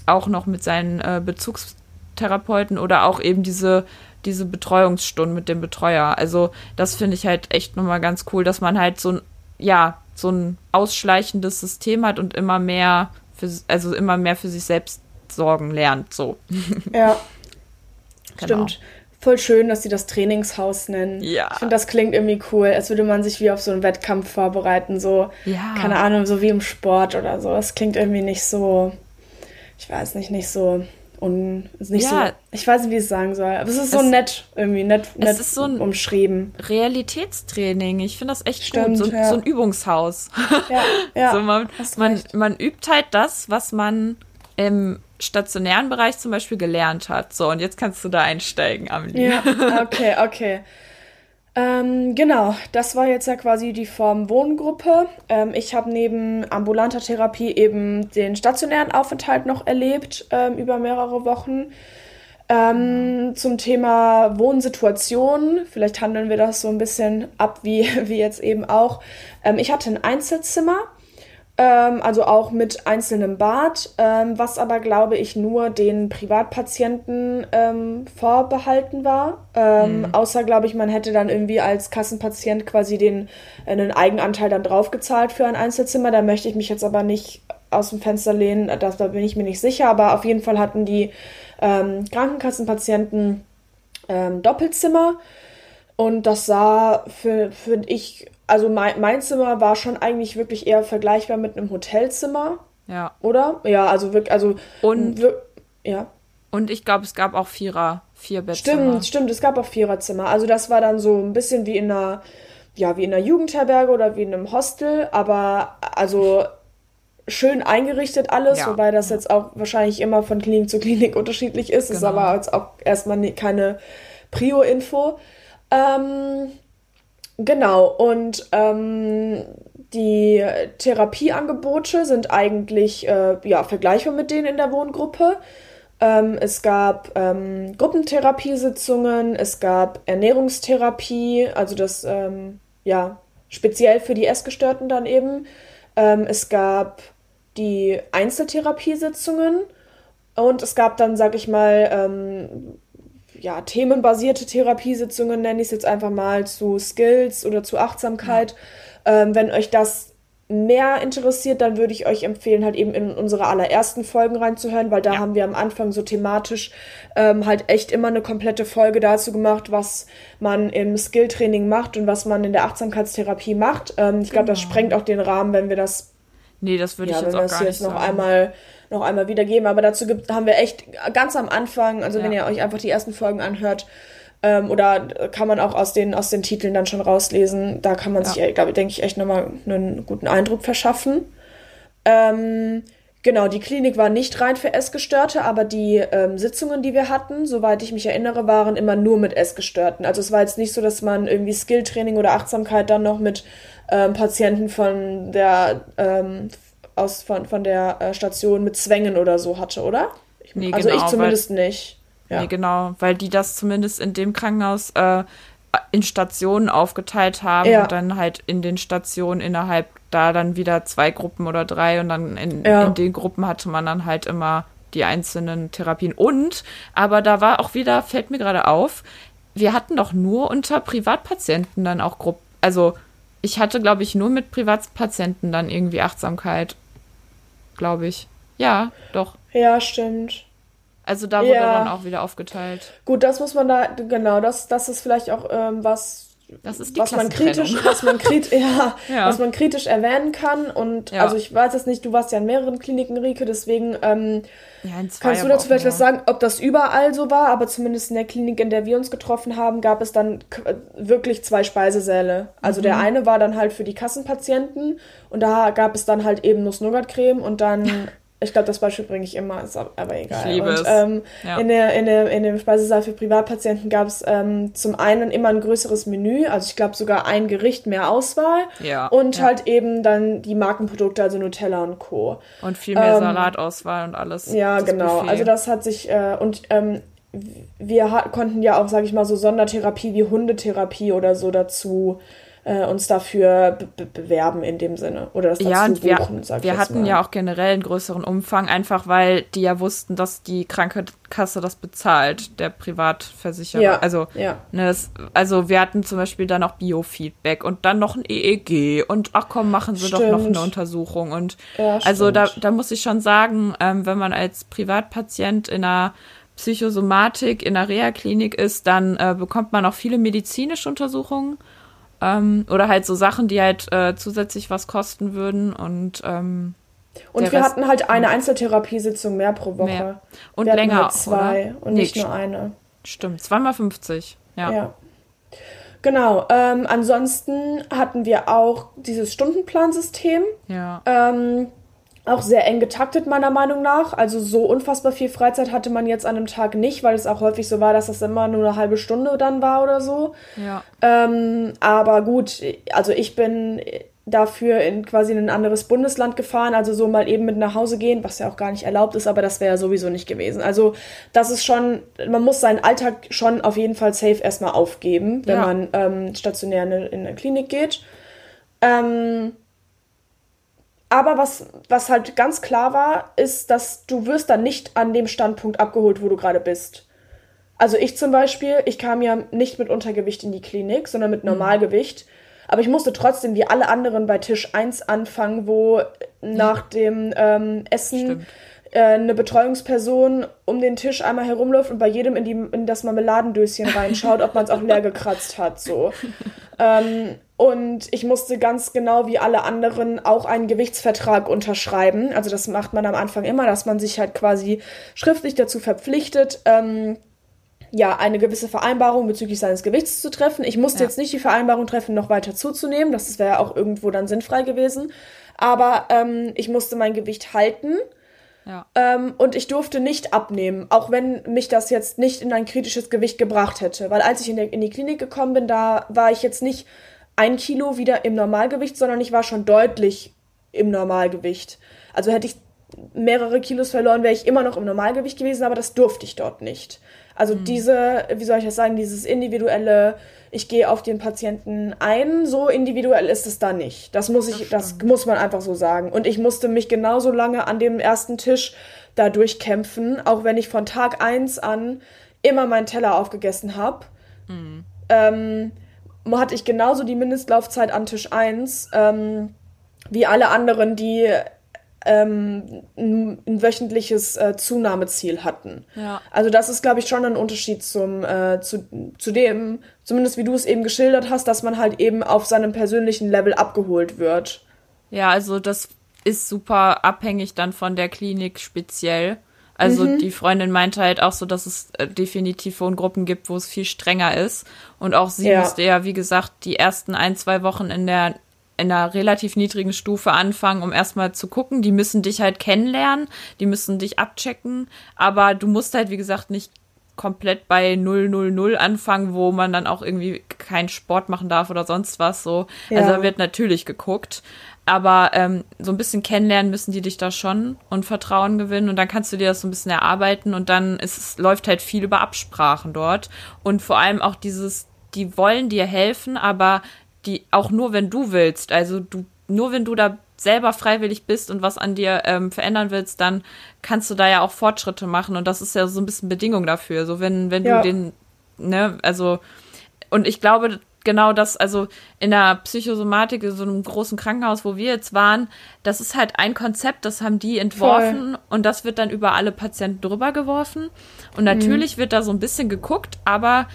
auch noch mit seinen äh, Bezugstherapeuten oder auch eben diese diese Betreuungsstunden mit dem Betreuer. Also das finde ich halt echt nochmal ganz cool, dass man halt so ein, ja, so ein ausschleichendes System hat und immer mehr für, also immer mehr für sich selbst sorgen lernt, so. Ja. genau. Stimmt. Voll schön, dass sie das Trainingshaus nennen. Ja. Ich finde, das klingt irgendwie cool, als würde man sich wie auf so einen Wettkampf vorbereiten, so, ja. keine Ahnung, so wie im Sport oder so. Das klingt irgendwie nicht so, ich weiß nicht, nicht so und ist nicht ja. so. Ich weiß nicht, wie ich es sagen soll. Aber es ist so nett, irgendwie nett, nett es ist so ein umschrieben. Realitätstraining. Ich finde das echt Stimmt, gut. So, ja. so, ein Übungshaus. Ja, ja. so man, man, man übt halt das, was man im stationären Bereich zum Beispiel gelernt hat. So, und jetzt kannst du da einsteigen, Amelie. Ja, okay, okay. Ähm, genau, das war jetzt ja quasi die Form Wohngruppe. Ähm, ich habe neben ambulanter Therapie eben den stationären Aufenthalt noch erlebt ähm, über mehrere Wochen. Ähm, zum Thema Wohnsituation, vielleicht handeln wir das so ein bisschen ab, wie, wie jetzt eben auch. Ähm, ich hatte ein Einzelzimmer ähm, also auch mit einzelnem Bad, ähm, was aber, glaube ich, nur den Privatpatienten ähm, vorbehalten war. Ähm, mhm. Außer, glaube ich, man hätte dann irgendwie als Kassenpatient quasi den äh, einen Eigenanteil dann draufgezahlt für ein Einzelzimmer. Da möchte ich mich jetzt aber nicht aus dem Fenster lehnen, das, da bin ich mir nicht sicher, aber auf jeden Fall hatten die ähm, Krankenkassenpatienten ähm, Doppelzimmer. Und das sah für, für ich also mein, mein Zimmer war schon eigentlich wirklich eher vergleichbar mit einem Hotelzimmer. Ja. Oder? Ja, also wirklich, also. Und, wir, ja. Und ich glaube, es gab auch Vierer, vier Bettzimmer. Stimmt, stimmt, es gab auch Viererzimmer. Also das war dann so ein bisschen wie in einer, ja, wie in einer Jugendherberge oder wie in einem Hostel, aber also schön eingerichtet alles, ja. wobei das jetzt auch wahrscheinlich immer von Klinik zu Klinik unterschiedlich ist. Genau. Ist aber jetzt auch erstmal keine Prio-Info. Ähm, Genau, und ähm, die Therapieangebote sind eigentlich äh, ja, vergleichbar mit denen in der Wohngruppe. Ähm, es gab ähm, Gruppentherapiesitzungen, es gab Ernährungstherapie, also das ähm, ja speziell für die Essgestörten dann eben. Ähm, es gab die Einzeltherapiesitzungen und es gab dann, sag ich mal, ähm, ja, themenbasierte Therapiesitzungen, nenne ich es jetzt einfach mal, zu Skills oder zu Achtsamkeit. Ja. Ähm, wenn euch das mehr interessiert, dann würde ich euch empfehlen, halt eben in unsere allerersten Folgen reinzuhören, weil da ja. haben wir am Anfang so thematisch ähm, halt echt immer eine komplette Folge dazu gemacht, was man im Skilltraining macht und was man in der Achtsamkeitstherapie macht. Ähm, ich glaube, genau. das sprengt auch den Rahmen, wenn wir das. Nee, das würde ja, ich jetzt auch gar nicht noch sagen. einmal noch einmal wiedergeben. Aber dazu gibt, haben wir echt ganz am Anfang, also ja. wenn ihr euch einfach die ersten Folgen anhört, ähm, oder kann man auch aus den, aus den Titeln dann schon rauslesen, da kann man ja. sich, glaube denke ich, echt nochmal einen guten Eindruck verschaffen. Ähm, Genau, die Klinik war nicht rein für Essgestörte, aber die ähm, Sitzungen, die wir hatten, soweit ich mich erinnere, waren immer nur mit Essgestörten. Also es war jetzt nicht so, dass man irgendwie Skilltraining oder Achtsamkeit dann noch mit ähm, Patienten von der ähm, aus, von, von der äh, Station mit Zwängen oder so hatte, oder? Ich, nee, also genau, ich zumindest weil, nicht. Ja. Nee, genau, weil die das zumindest in dem Krankenhaus äh, in Stationen aufgeteilt haben ja. und dann halt in den Stationen innerhalb da dann wieder zwei Gruppen oder drei und dann in, ja. in den Gruppen hatte man dann halt immer die einzelnen Therapien. Und, aber da war auch wieder, fällt mir gerade auf, wir hatten doch nur unter Privatpatienten dann auch Gruppen, also ich hatte, glaube ich, nur mit Privatpatienten dann irgendwie Achtsamkeit glaube ich. Ja, doch. Ja, stimmt. Also da wurde ja. dann auch wieder aufgeteilt. Gut, das muss man da, genau, das, das ist vielleicht auch ähm, was, das ist die was man kritisch, was man kritisch, ja, ja, was man kritisch erwähnen kann. Und ja. also ich weiß es nicht, du warst ja in mehreren Kliniken, Rike, deswegen ähm, kannst du dazu vielleicht was sagen, ob das überall so war, aber zumindest in der Klinik, in der wir uns getroffen haben, gab es dann wirklich zwei Speisesäle. Also mhm. der eine war dann halt für die Kassenpatienten und da gab es dann halt eben Nuss-Nougat-Creme und dann Ich glaube, das Beispiel bringe ich immer, ist aber egal. Ich liebe und, es. Ähm, ja. in, der, in, der, in dem Speisesaal für Privatpatienten gab es ähm, zum einen immer ein größeres Menü, also ich glaube sogar ein Gericht mehr Auswahl. Ja. Und ja. halt eben dann die Markenprodukte, also Nutella und Co. Und viel mehr ähm, Salatauswahl und alles. Ja, genau. Buffet. Also das hat sich, äh, und ähm, wir konnten ja auch, sage ich mal, so Sondertherapie wie Hundetherapie oder so dazu äh, uns dafür be bewerben in dem Sinne oder das dazu ja, und buchen, wir, wir hatten mal. ja auch generell einen größeren Umfang, einfach weil die ja wussten, dass die Krankenkasse das bezahlt, der Privatversicherer. Ja, also, ja. Ne, das, also wir hatten zum Beispiel dann auch Biofeedback und dann noch ein EEG und ach komm, machen Sie stimmt. doch noch eine Untersuchung. Und ja, also da, da muss ich schon sagen, ähm, wenn man als Privatpatient in einer Psychosomatik in einer Reha-Klinik ist, dann äh, bekommt man auch viele medizinische Untersuchungen. Ähm, oder halt so Sachen, die halt äh, zusätzlich was kosten würden und ähm, und wir Rest, hatten halt eine Einzeltherapiesitzung mehr pro Woche. Mehr. Und wir länger. Halt zwei oder? und nicht nee, nur eine. Stimmt, zweimal 50. Ja. ja. Genau. Ähm, ansonsten hatten wir auch dieses Stundenplansystem. Ja. Ähm, auch sehr eng getaktet, meiner Meinung nach. Also so unfassbar viel Freizeit hatte man jetzt an einem Tag nicht, weil es auch häufig so war, dass das immer nur eine halbe Stunde dann war oder so. Ja. Ähm, aber gut, also ich bin dafür in quasi in ein anderes Bundesland gefahren, also so mal eben mit nach Hause gehen, was ja auch gar nicht erlaubt ist, aber das wäre ja sowieso nicht gewesen. Also das ist schon, man muss seinen Alltag schon auf jeden Fall safe erstmal aufgeben, wenn ja. man ähm, stationär in, in eine Klinik geht. Ähm, aber was, was halt ganz klar war, ist, dass du wirst dann nicht an dem Standpunkt abgeholt, wo du gerade bist. Also ich zum Beispiel, ich kam ja nicht mit Untergewicht in die Klinik, sondern mit mhm. Normalgewicht. Aber ich musste trotzdem wie alle anderen bei Tisch 1 anfangen, wo nach dem ähm, Essen äh, eine Betreuungsperson um den Tisch einmal herumläuft und bei jedem in, die, in das Marmeladendöschen reinschaut, ob man es auch leer gekratzt hat. So. Ähm, und ich musste ganz genau wie alle anderen auch einen Gewichtsvertrag unterschreiben. Also das macht man am Anfang immer, dass man sich halt quasi schriftlich dazu verpflichtet, ähm, ja, eine gewisse Vereinbarung bezüglich seines Gewichts zu treffen. Ich musste ja. jetzt nicht die Vereinbarung treffen, noch weiter zuzunehmen. Das wäre ja auch irgendwo dann sinnfrei gewesen. Aber ähm, ich musste mein Gewicht halten. Ja. Ähm, und ich durfte nicht abnehmen, auch wenn mich das jetzt nicht in ein kritisches Gewicht gebracht hätte. Weil als ich in, der, in die Klinik gekommen bin, da war ich jetzt nicht ein Kilo wieder im Normalgewicht, sondern ich war schon deutlich im Normalgewicht. Also hätte ich mehrere Kilos verloren, wäre ich immer noch im Normalgewicht gewesen, aber das durfte ich dort nicht. Also mhm. diese, wie soll ich das sagen, dieses individuelle, ich gehe auf den Patienten ein, so individuell ist es da nicht. Das muss ich, das, das muss man einfach so sagen. Und ich musste mich genauso lange an dem ersten Tisch da durchkämpfen, auch wenn ich von Tag eins an immer meinen Teller aufgegessen habe. Mhm. Ähm, hatte ich genauso die Mindestlaufzeit an Tisch 1 ähm, wie alle anderen, die ähm, ein, ein, wöchentliches äh, Zunahmeziel hatten. Ja. Also das ist, glaube ich, schon ein Unterschied zum, äh, zu, zu dem, zumindest wie du es eben geschildert hast, dass man halt eben auf seinem persönlichen Level abgeholt wird. Ja, also das ist super abhängig dann von der Klinik speziell. Also mhm. die Freundin meinte halt auch so, dass es äh, definitiv Wohngruppen gibt, wo es viel strenger ist. Und auch sie ja. musste ja, wie gesagt, die ersten ein, zwei Wochen in der in einer relativ niedrigen Stufe anfangen, um erstmal zu gucken. Die müssen dich halt kennenlernen, die müssen dich abchecken, aber du musst halt, wie gesagt, nicht komplett bei 000 anfangen, wo man dann auch irgendwie keinen Sport machen darf oder sonst was so. Ja. Also da wird natürlich geguckt. Aber ähm, so ein bisschen kennenlernen müssen die dich da schon und Vertrauen gewinnen und dann kannst du dir das so ein bisschen erarbeiten und dann ist es, läuft halt viel über Absprachen dort und vor allem auch dieses, die wollen dir helfen, aber die auch nur, wenn du willst. Also du, nur wenn du da selber freiwillig bist und was an dir ähm, verändern willst, dann kannst du da ja auch Fortschritte machen und das ist ja so ein bisschen Bedingung dafür. So wenn, wenn ja. du den, ne, also und ich glaube, genau das, also in der Psychosomatik, in so einem großen Krankenhaus, wo wir jetzt waren, das ist halt ein Konzept, das haben die entworfen Voll. und das wird dann über alle Patienten drüber geworfen. Und natürlich mhm. wird da so ein bisschen geguckt, aber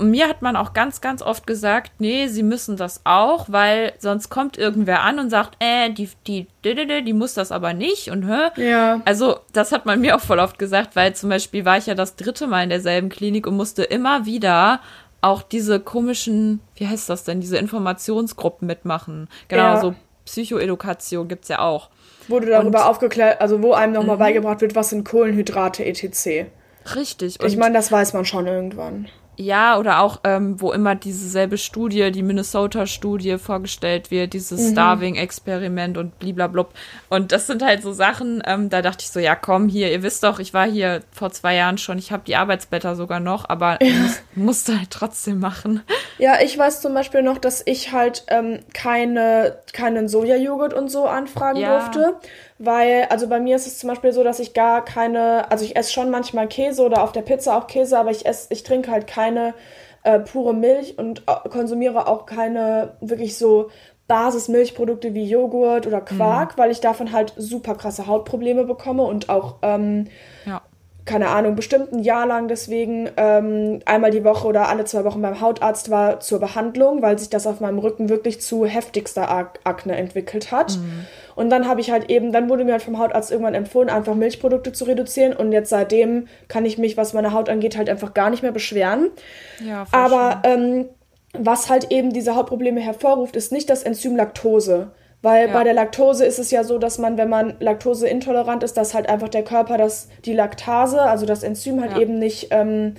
mir hat man auch ganz, ganz oft gesagt, nee, sie müssen das auch, weil sonst kommt irgendwer an und sagt, äh, die, die, die, die, die muss das aber nicht und hä? Ja. Also, das hat man mir auch voll oft gesagt, weil zum Beispiel war ich ja das dritte Mal in derselben Klinik und musste immer wieder auch diese komischen, wie heißt das denn, diese Informationsgruppen mitmachen. Genau, ja. so Psychoedukation gibt's ja auch. Wurde darüber aufgeklärt, also wo einem nochmal mhm. beigebracht wird, was sind Kohlenhydrate etc. Richtig. Ich meine, das weiß man schon irgendwann. Ja, oder auch, ähm, wo immer dieselbe Studie, die Minnesota-Studie vorgestellt wird, dieses mhm. Starving-Experiment und bliblablub. Und das sind halt so Sachen, ähm, da dachte ich so, ja komm, hier, ihr wisst doch, ich war hier vor zwei Jahren schon, ich habe die Arbeitsblätter sogar noch, aber ja. muss, musste halt trotzdem machen. Ja, ich weiß zum Beispiel noch, dass ich halt ähm, keine, keinen Sojajoghurt und so anfragen ja. durfte weil, also bei mir ist es zum Beispiel so, dass ich gar keine, also ich esse schon manchmal Käse oder auf der Pizza auch Käse, aber ich esse, ich trinke halt keine äh, pure Milch und äh, konsumiere auch keine wirklich so Basismilchprodukte wie Joghurt oder Quark, mhm. weil ich davon halt super krasse Hautprobleme bekomme und auch ähm, ja keine Ahnung, bestimmt ein Jahr lang deswegen ähm, einmal die Woche oder alle zwei Wochen beim Hautarzt war zur Behandlung, weil sich das auf meinem Rücken wirklich zu heftigster Ak Akne entwickelt hat. Mhm. Und dann habe ich halt eben, dann wurde mir halt vom Hautarzt irgendwann empfohlen, einfach Milchprodukte zu reduzieren. Und jetzt seitdem kann ich mich, was meine Haut angeht, halt einfach gar nicht mehr beschweren. Ja, Aber ähm, was halt eben diese Hautprobleme hervorruft, ist nicht das Enzym Laktose Weil ja. bei der Laktose ist es ja so, dass man, wenn man laktoseintolerant ist, dass halt einfach der Körper das, die Laktase, also das Enzym halt ja. eben nicht, ähm,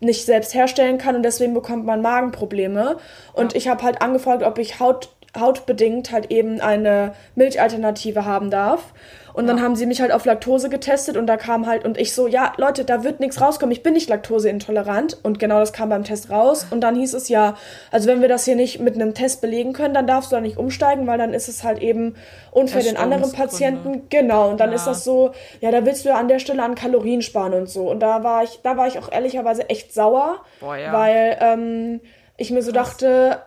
nicht selbst herstellen kann und deswegen bekommt man Magenprobleme. Und ja. ich habe halt angefragt, ob ich Haut, hautbedingt halt eben eine Milchalternative haben darf. Und dann haben sie mich halt auf Laktose getestet und da kam halt, und ich so, ja, Leute, da wird nichts rauskommen, ich bin nicht laktoseintolerant. Und genau das kam beim Test raus. Und dann hieß es ja, also wenn wir das hier nicht mit einem Test belegen können, dann darfst du da nicht umsteigen, weil dann ist es halt eben unfair den anderen Patienten. Genau. Und dann ja. ist das so, ja, da willst du ja an der Stelle an Kalorien sparen und so. Und da war ich, da war ich auch ehrlicherweise echt sauer, Boah, ja. weil ähm, ich mir so Krass. dachte,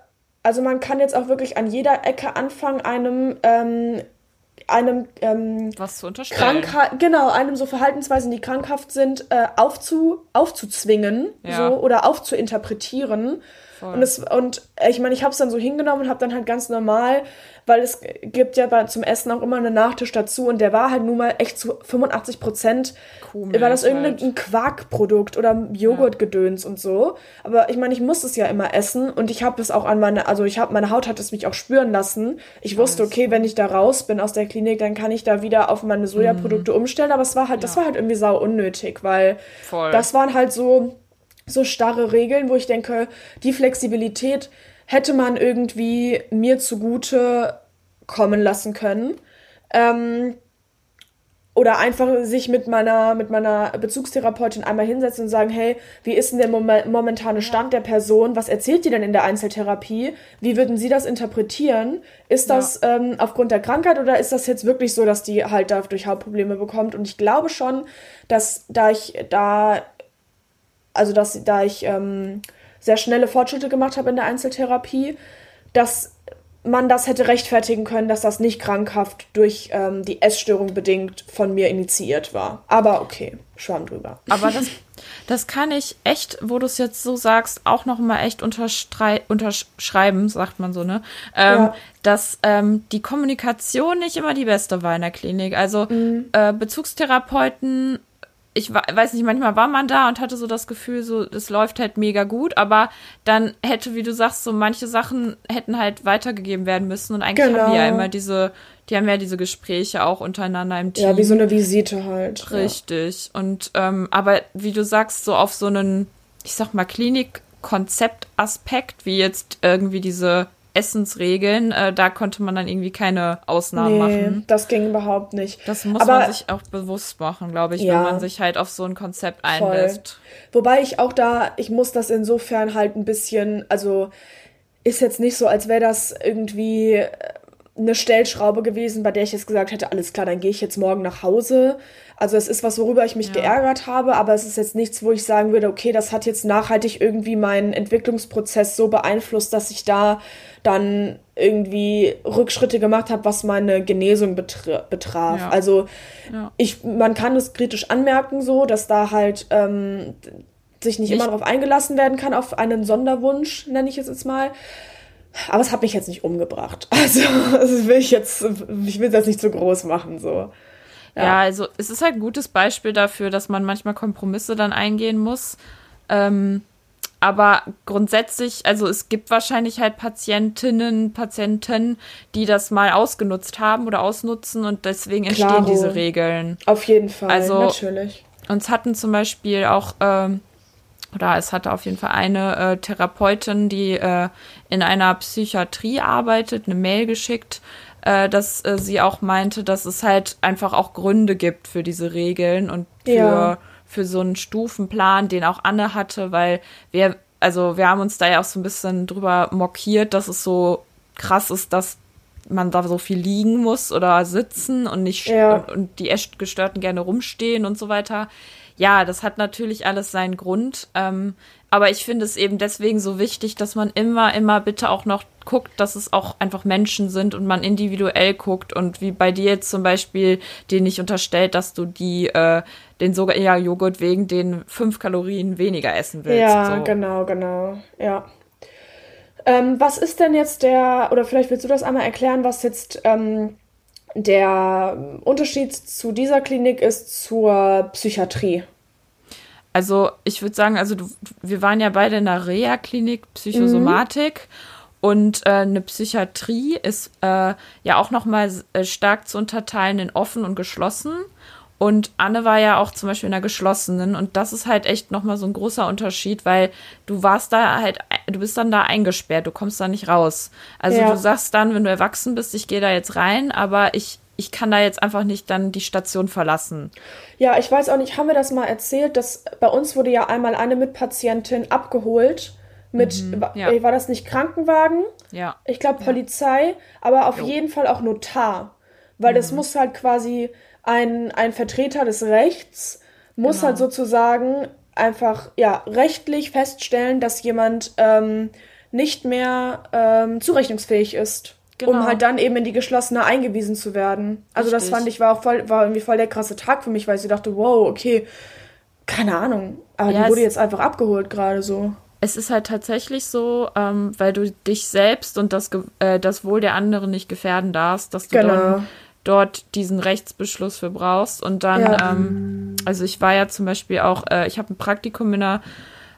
also man kann jetzt auch wirklich an jeder Ecke anfangen, einem ähm, einem ähm, was zu unterstellen. genau, einem so Verhaltensweisen, die krankhaft sind, äh, aufzu aufzuzwingen ja. so, oder aufzuinterpretieren. Voll. Und, es, und ich meine, ich habe es dann so hingenommen und habe dann halt ganz normal weil es gibt ja bei, zum Essen auch immer einen Nachtisch dazu und der war halt nun mal echt zu 85 Prozent, war das irgendein halt. Quarkprodukt oder Joghurtgedöns ja. und so. Aber ich meine, ich muss es ja immer essen und ich habe es auch an meine, also ich habe, meine Haut hat es mich auch spüren lassen. Ich wusste, okay, wenn ich da raus bin aus der Klinik, dann kann ich da wieder auf meine Sojaprodukte mhm. umstellen, aber es war halt, ja. das war halt irgendwie sau unnötig, weil Voll. das waren halt so, so starre Regeln, wo ich denke, die Flexibilität, hätte man irgendwie mir zugute kommen lassen können. Ähm, oder einfach sich mit meiner, mit meiner Bezugstherapeutin einmal hinsetzen und sagen, hey, wie ist denn der momentane Stand der Person? Was erzählt die denn in der Einzeltherapie? Wie würden Sie das interpretieren? Ist das ja. ähm, aufgrund der Krankheit oder ist das jetzt wirklich so, dass die halt dadurch Hautprobleme bekommt? Und ich glaube schon, dass da ich da, also dass da ich ähm, sehr schnelle Fortschritte gemacht habe in der Einzeltherapie, dass man das hätte rechtfertigen können, dass das nicht krankhaft durch ähm, die Essstörung bedingt von mir initiiert war. Aber okay, schwamm drüber. Aber das, das kann ich echt, wo du es jetzt so sagst, auch noch mal echt unterschreiben, sagt man so, ne? Ähm, ja. Dass ähm, die Kommunikation nicht immer die beste war in der Klinik. Also mhm. äh, Bezugstherapeuten ich weiß nicht, manchmal war man da und hatte so das Gefühl, so, das läuft halt mega gut, aber dann hätte, wie du sagst, so manche Sachen hätten halt weitergegeben werden müssen und eigentlich genau. haben die ja genau. immer diese, die haben ja diese Gespräche auch untereinander im Team. Ja, wie so eine Visite halt. Richtig. Ja. Und, ähm, aber wie du sagst, so auf so einen, ich sag mal, Klinik-Konzept-Aspekt, wie jetzt irgendwie diese Essensregeln, äh, da konnte man dann irgendwie keine Ausnahmen nee, machen. Das ging überhaupt nicht. Das muss Aber, man sich auch bewusst machen, glaube ich, ja, wenn man sich halt auf so ein Konzept einlässt. Wobei ich auch da, ich muss das insofern halt ein bisschen, also ist jetzt nicht so, als wäre das irgendwie äh, eine Stellschraube gewesen, bei der ich jetzt gesagt hätte, alles klar, dann gehe ich jetzt morgen nach Hause. Also es ist was, worüber ich mich ja. geärgert habe, aber es ist jetzt nichts, wo ich sagen würde, okay, das hat jetzt nachhaltig irgendwie meinen Entwicklungsprozess so beeinflusst, dass ich da dann irgendwie Rückschritte gemacht habe, was meine Genesung betraf. Ja. Also ja. ich, man kann es kritisch anmerken, so, dass da halt ähm, sich nicht ich immer darauf eingelassen werden kann, auf einen Sonderwunsch, nenne ich es jetzt mal. Aber es hat mich jetzt nicht umgebracht. Also, das will ich jetzt, ich will jetzt nicht zu groß machen, so. Ja. ja. also es ist halt ein gutes Beispiel dafür, dass man manchmal Kompromisse dann eingehen muss. Ähm, aber grundsätzlich, also es gibt wahrscheinlich halt Patientinnen, Patienten, die das mal ausgenutzt haben oder ausnutzen und deswegen entstehen Klaro. diese Regeln. Auf jeden Fall, also, natürlich. Uns hatten zum Beispiel auch, ähm, oder es hatte auf jeden Fall eine äh, Therapeutin, die äh, in einer Psychiatrie arbeitet, eine Mail geschickt, äh, dass äh, sie auch meinte, dass es halt einfach auch Gründe gibt für diese Regeln und für, ja. für so einen Stufenplan, den auch Anne hatte, weil wir, also wir haben uns da ja auch so ein bisschen drüber mockiert, dass es so krass ist, dass man da so viel liegen muss oder sitzen und nicht ja. und, und die Essgestörten gerne rumstehen und so weiter. Ja, das hat natürlich alles seinen Grund. Ähm, aber ich finde es eben deswegen so wichtig, dass man immer, immer bitte auch noch guckt, dass es auch einfach Menschen sind und man individuell guckt und wie bei dir jetzt zum Beispiel, den nicht unterstellt, dass du die, äh, den sogar ja Joghurt wegen den fünf Kalorien weniger essen willst. Ja, so. genau, genau, ja. Ähm, was ist denn jetzt der, oder vielleicht willst du das einmal erklären, was jetzt ähm, der Unterschied zu dieser Klinik ist zur Psychiatrie? Also ich würde sagen, also du, wir waren ja beide in der Reha-Klinik Psychosomatik. Mhm. Und äh, eine Psychiatrie ist äh, ja auch nochmal äh, stark zu unterteilen in offen und geschlossen. Und Anne war ja auch zum Beispiel in der geschlossenen und das ist halt echt nochmal so ein großer Unterschied, weil du warst da halt, du bist dann da eingesperrt, du kommst da nicht raus. Also ja. du sagst dann, wenn du erwachsen bist, ich gehe da jetzt rein, aber ich, ich kann da jetzt einfach nicht dann die Station verlassen. Ja, ich weiß auch nicht, haben wir das mal erzählt, dass bei uns wurde ja einmal eine Mitpatientin abgeholt mit, mhm, ja. war das nicht Krankenwagen? Ja. Ich glaube Polizei, aber auf jo. jeden Fall auch Notar. Weil mhm. das muss halt quasi ein, ein Vertreter des Rechts muss genau. halt sozusagen einfach ja rechtlich feststellen, dass jemand ähm, nicht mehr ähm, zurechnungsfähig ist. Genau. um halt dann eben in die geschlossene eingewiesen zu werden. Also Richtig. das fand ich war voll, war irgendwie voll der krasse Tag für mich, weil ich dachte, wow, okay, keine Ahnung, aber ja, die wurde jetzt einfach abgeholt gerade so. Es ist halt tatsächlich so, ähm, weil du dich selbst und das, äh, das Wohl der anderen nicht gefährden darfst, dass du genau. dann dort diesen Rechtsbeschluss für brauchst. Und dann, ja. ähm, also ich war ja zum Beispiel auch, äh, ich habe ein Praktikum in der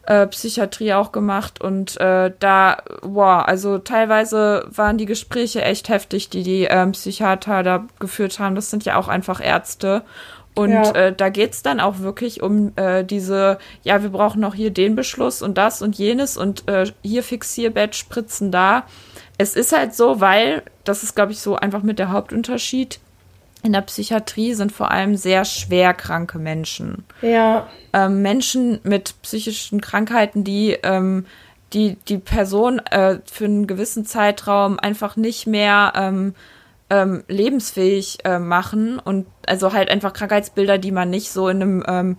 äh, Psychiatrie auch gemacht und äh, da, wow, also teilweise waren die Gespräche echt heftig, die die ähm, Psychiater da geführt haben. Das sind ja auch einfach Ärzte. Und ja. äh, da geht's dann auch wirklich um äh, diese, ja, wir brauchen noch hier den Beschluss und das und jenes und äh, hier Fixierbett, Spritzen da es ist halt so, weil, das ist, glaube ich, so einfach mit der Hauptunterschied. In der Psychiatrie sind vor allem sehr schwer kranke Menschen. Ja. Ähm, Menschen mit psychischen Krankheiten, die ähm, die, die Person äh, für einen gewissen Zeitraum einfach nicht mehr ähm, ähm, lebensfähig äh, machen und also halt einfach Krankheitsbilder, die man nicht so in einem ähm,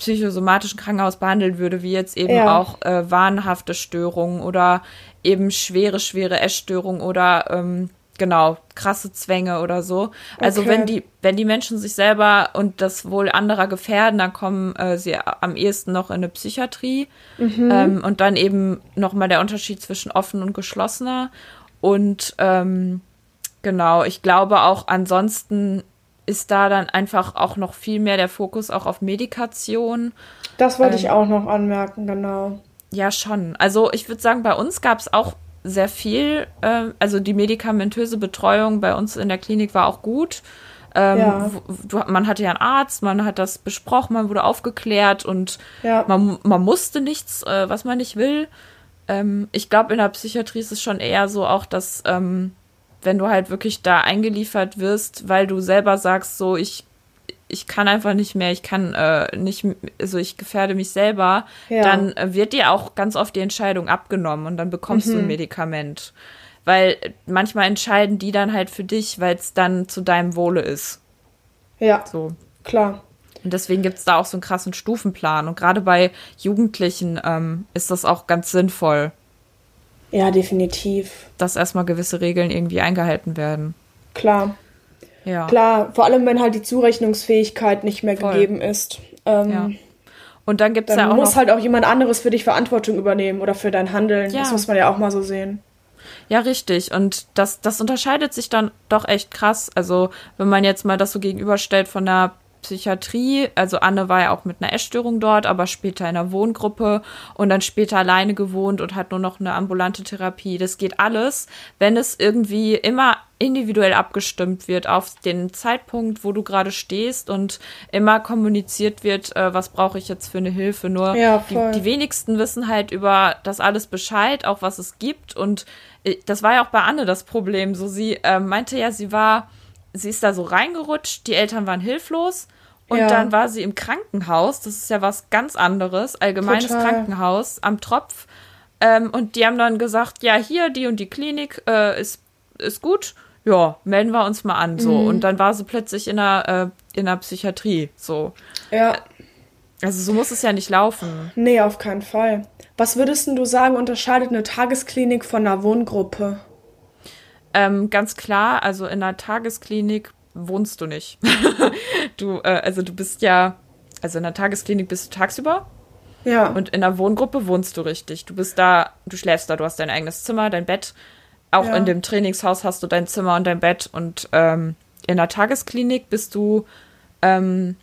psychosomatischen Krankenhaus behandeln würde, wie jetzt eben ja. auch äh, wahnhafte Störungen oder eben schwere, schwere Essstörungen oder ähm, genau, krasse Zwänge oder so. Also okay. wenn die, wenn die Menschen sich selber und das Wohl anderer gefährden, dann kommen äh, sie am ehesten noch in eine Psychiatrie. Mhm. Ähm, und dann eben nochmal der Unterschied zwischen offen und geschlossener. Und ähm, genau, ich glaube auch ansonsten ist da dann einfach auch noch viel mehr der Fokus auch auf Medikation. Das wollte ähm, ich auch noch anmerken, genau. Ja, schon. Also ich würde sagen, bei uns gab es auch sehr viel. Äh, also die medikamentöse Betreuung bei uns in der Klinik war auch gut. Ähm, ja. du, man hatte ja einen Arzt, man hat das besprochen, man wurde aufgeklärt und ja. man, man musste nichts, äh, was man nicht will. Ähm, ich glaube, in der Psychiatrie ist es schon eher so auch, dass ähm, wenn du halt wirklich da eingeliefert wirst, weil du selber sagst, so ich ich kann einfach nicht mehr, ich kann äh, nicht, also ich gefährde mich selber, ja. dann äh, wird dir auch ganz oft die Entscheidung abgenommen und dann bekommst mhm. du ein mhm. Medikament. Weil manchmal entscheiden die dann halt für dich, weil es dann zu deinem Wohle ist. Ja. So. Klar. Und deswegen gibt es da auch so einen krassen Stufenplan. Und gerade bei Jugendlichen ähm, ist das auch ganz sinnvoll. Ja, definitiv. Dass erstmal gewisse Regeln irgendwie eingehalten werden. Klar. Ja. Klar, vor allem wenn halt die Zurechnungsfähigkeit nicht mehr Voll. gegeben ist. Ähm, ja. Und dann gibt es ja auch. muss halt auch jemand anderes für dich Verantwortung übernehmen oder für dein Handeln. Ja. Das muss man ja auch mal so sehen. Ja, richtig. Und das, das unterscheidet sich dann doch echt krass. Also, wenn man jetzt mal das so gegenüberstellt von der Psychiatrie. Also Anne war ja auch mit einer Essstörung dort, aber später in einer Wohngruppe und dann später alleine gewohnt und hat nur noch eine ambulante Therapie. Das geht alles, wenn es irgendwie immer individuell abgestimmt wird auf den Zeitpunkt, wo du gerade stehst und immer kommuniziert wird, äh, was brauche ich jetzt für eine Hilfe. Nur ja, die, die wenigsten wissen halt über das alles Bescheid, auch was es gibt. Und äh, das war ja auch bei Anne das Problem. So, sie äh, meinte ja, sie war sie ist da so reingerutscht, die Eltern waren hilflos und ja. dann war sie im Krankenhaus, das ist ja was ganz anderes, allgemeines Total. Krankenhaus am Tropf. Ähm, und die haben dann gesagt, ja, hier, die und die Klinik äh, ist, ist gut, ja, melden wir uns mal an. So. Mhm. Und dann war sie plötzlich in der, äh, in der Psychiatrie. So. Ja. Also so muss es ja nicht laufen. Nee, auf keinen Fall. Was würdest du sagen, unterscheidet eine Tagesklinik von einer Wohngruppe? Ähm, ganz klar, also in einer Tagesklinik wohnst du nicht. du, äh, also du bist ja, also in der Tagesklinik bist du tagsüber. Ja. Und in der Wohngruppe wohnst du richtig. Du bist da, du schläfst da, du hast dein eigenes Zimmer, dein Bett. Auch ja. in dem Trainingshaus hast du dein Zimmer und dein Bett. Und ähm, in der Tagesklinik bist du, ähm,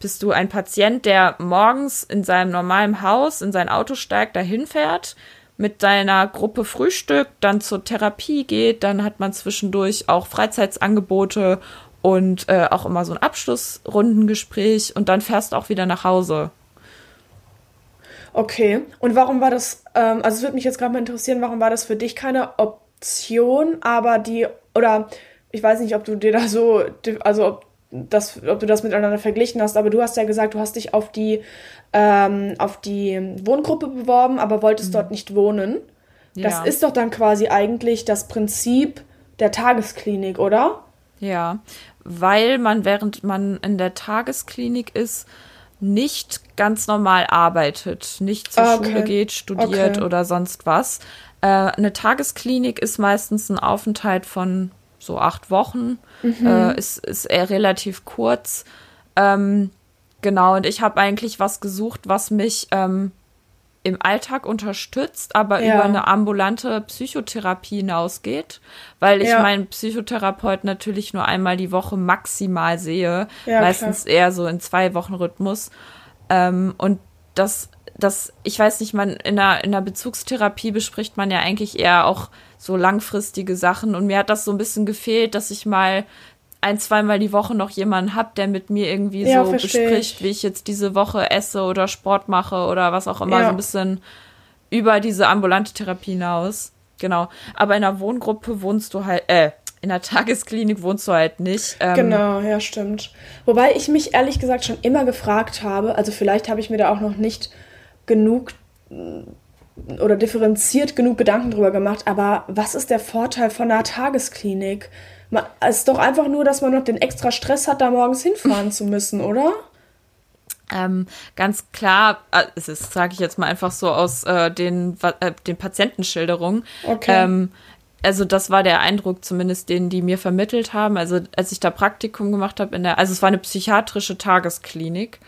bist du ein Patient, der morgens in seinem normalen Haus in sein Auto steigt, dahin fährt, mit deiner Gruppe frühstückt, dann zur Therapie geht, dann hat man zwischendurch auch Freizeitsangebote und äh, auch immer so ein Abschlussrundengespräch und dann fährst du auch wieder nach Hause. Okay, und warum war das, ähm, also es würde mich jetzt gerade mal interessieren, warum war das für dich keine Option, aber die, oder ich weiß nicht, ob du dir da so, also ob, das, ob du das miteinander verglichen hast, aber du hast ja gesagt, du hast dich auf die, ähm, auf die Wohngruppe beworben, aber wolltest mhm. dort nicht wohnen. Das ja. ist doch dann quasi eigentlich das Prinzip der Tagesklinik, oder? Ja, weil man, während man in der Tagesklinik ist, nicht ganz normal arbeitet, nicht zur okay. Schule geht, studiert okay. oder sonst was. Äh, eine Tagesklinik ist meistens ein Aufenthalt von so acht Wochen, mhm. äh, ist, ist eher relativ kurz. Ähm, genau, und ich habe eigentlich was gesucht, was mich ähm, im Alltag unterstützt, aber ja. über eine ambulante Psychotherapie hinausgeht, weil ich ja. meinen Psychotherapeut natürlich nur einmal die Woche maximal sehe, ja, meistens klar. eher so in zwei Wochen Rhythmus. Ähm, und das, das, ich weiß nicht, man in der, in der Bezugstherapie bespricht man ja eigentlich eher auch so langfristige Sachen und mir hat das so ein bisschen gefehlt, dass ich mal ein, zweimal die Woche noch jemanden hab, der mit mir irgendwie ja, so bespricht, ich. wie ich jetzt diese Woche esse oder Sport mache oder was auch immer, ja. so ein bisschen über diese ambulante Therapie hinaus. Genau. Aber in einer Wohngruppe wohnst du halt, äh, in der Tagesklinik wohnst du halt nicht. Ähm, genau, ja, stimmt. Wobei ich mich ehrlich gesagt schon immer gefragt habe, also vielleicht habe ich mir da auch noch nicht genug mm, oder differenziert genug Gedanken drüber gemacht, aber was ist der Vorteil von einer Tagesklinik? Man, es ist doch einfach nur, dass man noch den extra Stress hat, da morgens hinfahren zu müssen, oder? Ähm, ganz klar, äh, es ist, sage ich jetzt mal einfach so aus äh, den, äh, den Patientenschilderungen. Okay. Ähm, also das war der Eindruck zumindest, den die mir vermittelt haben. Also als ich da Praktikum gemacht habe in der, also es war eine psychiatrische Tagesklinik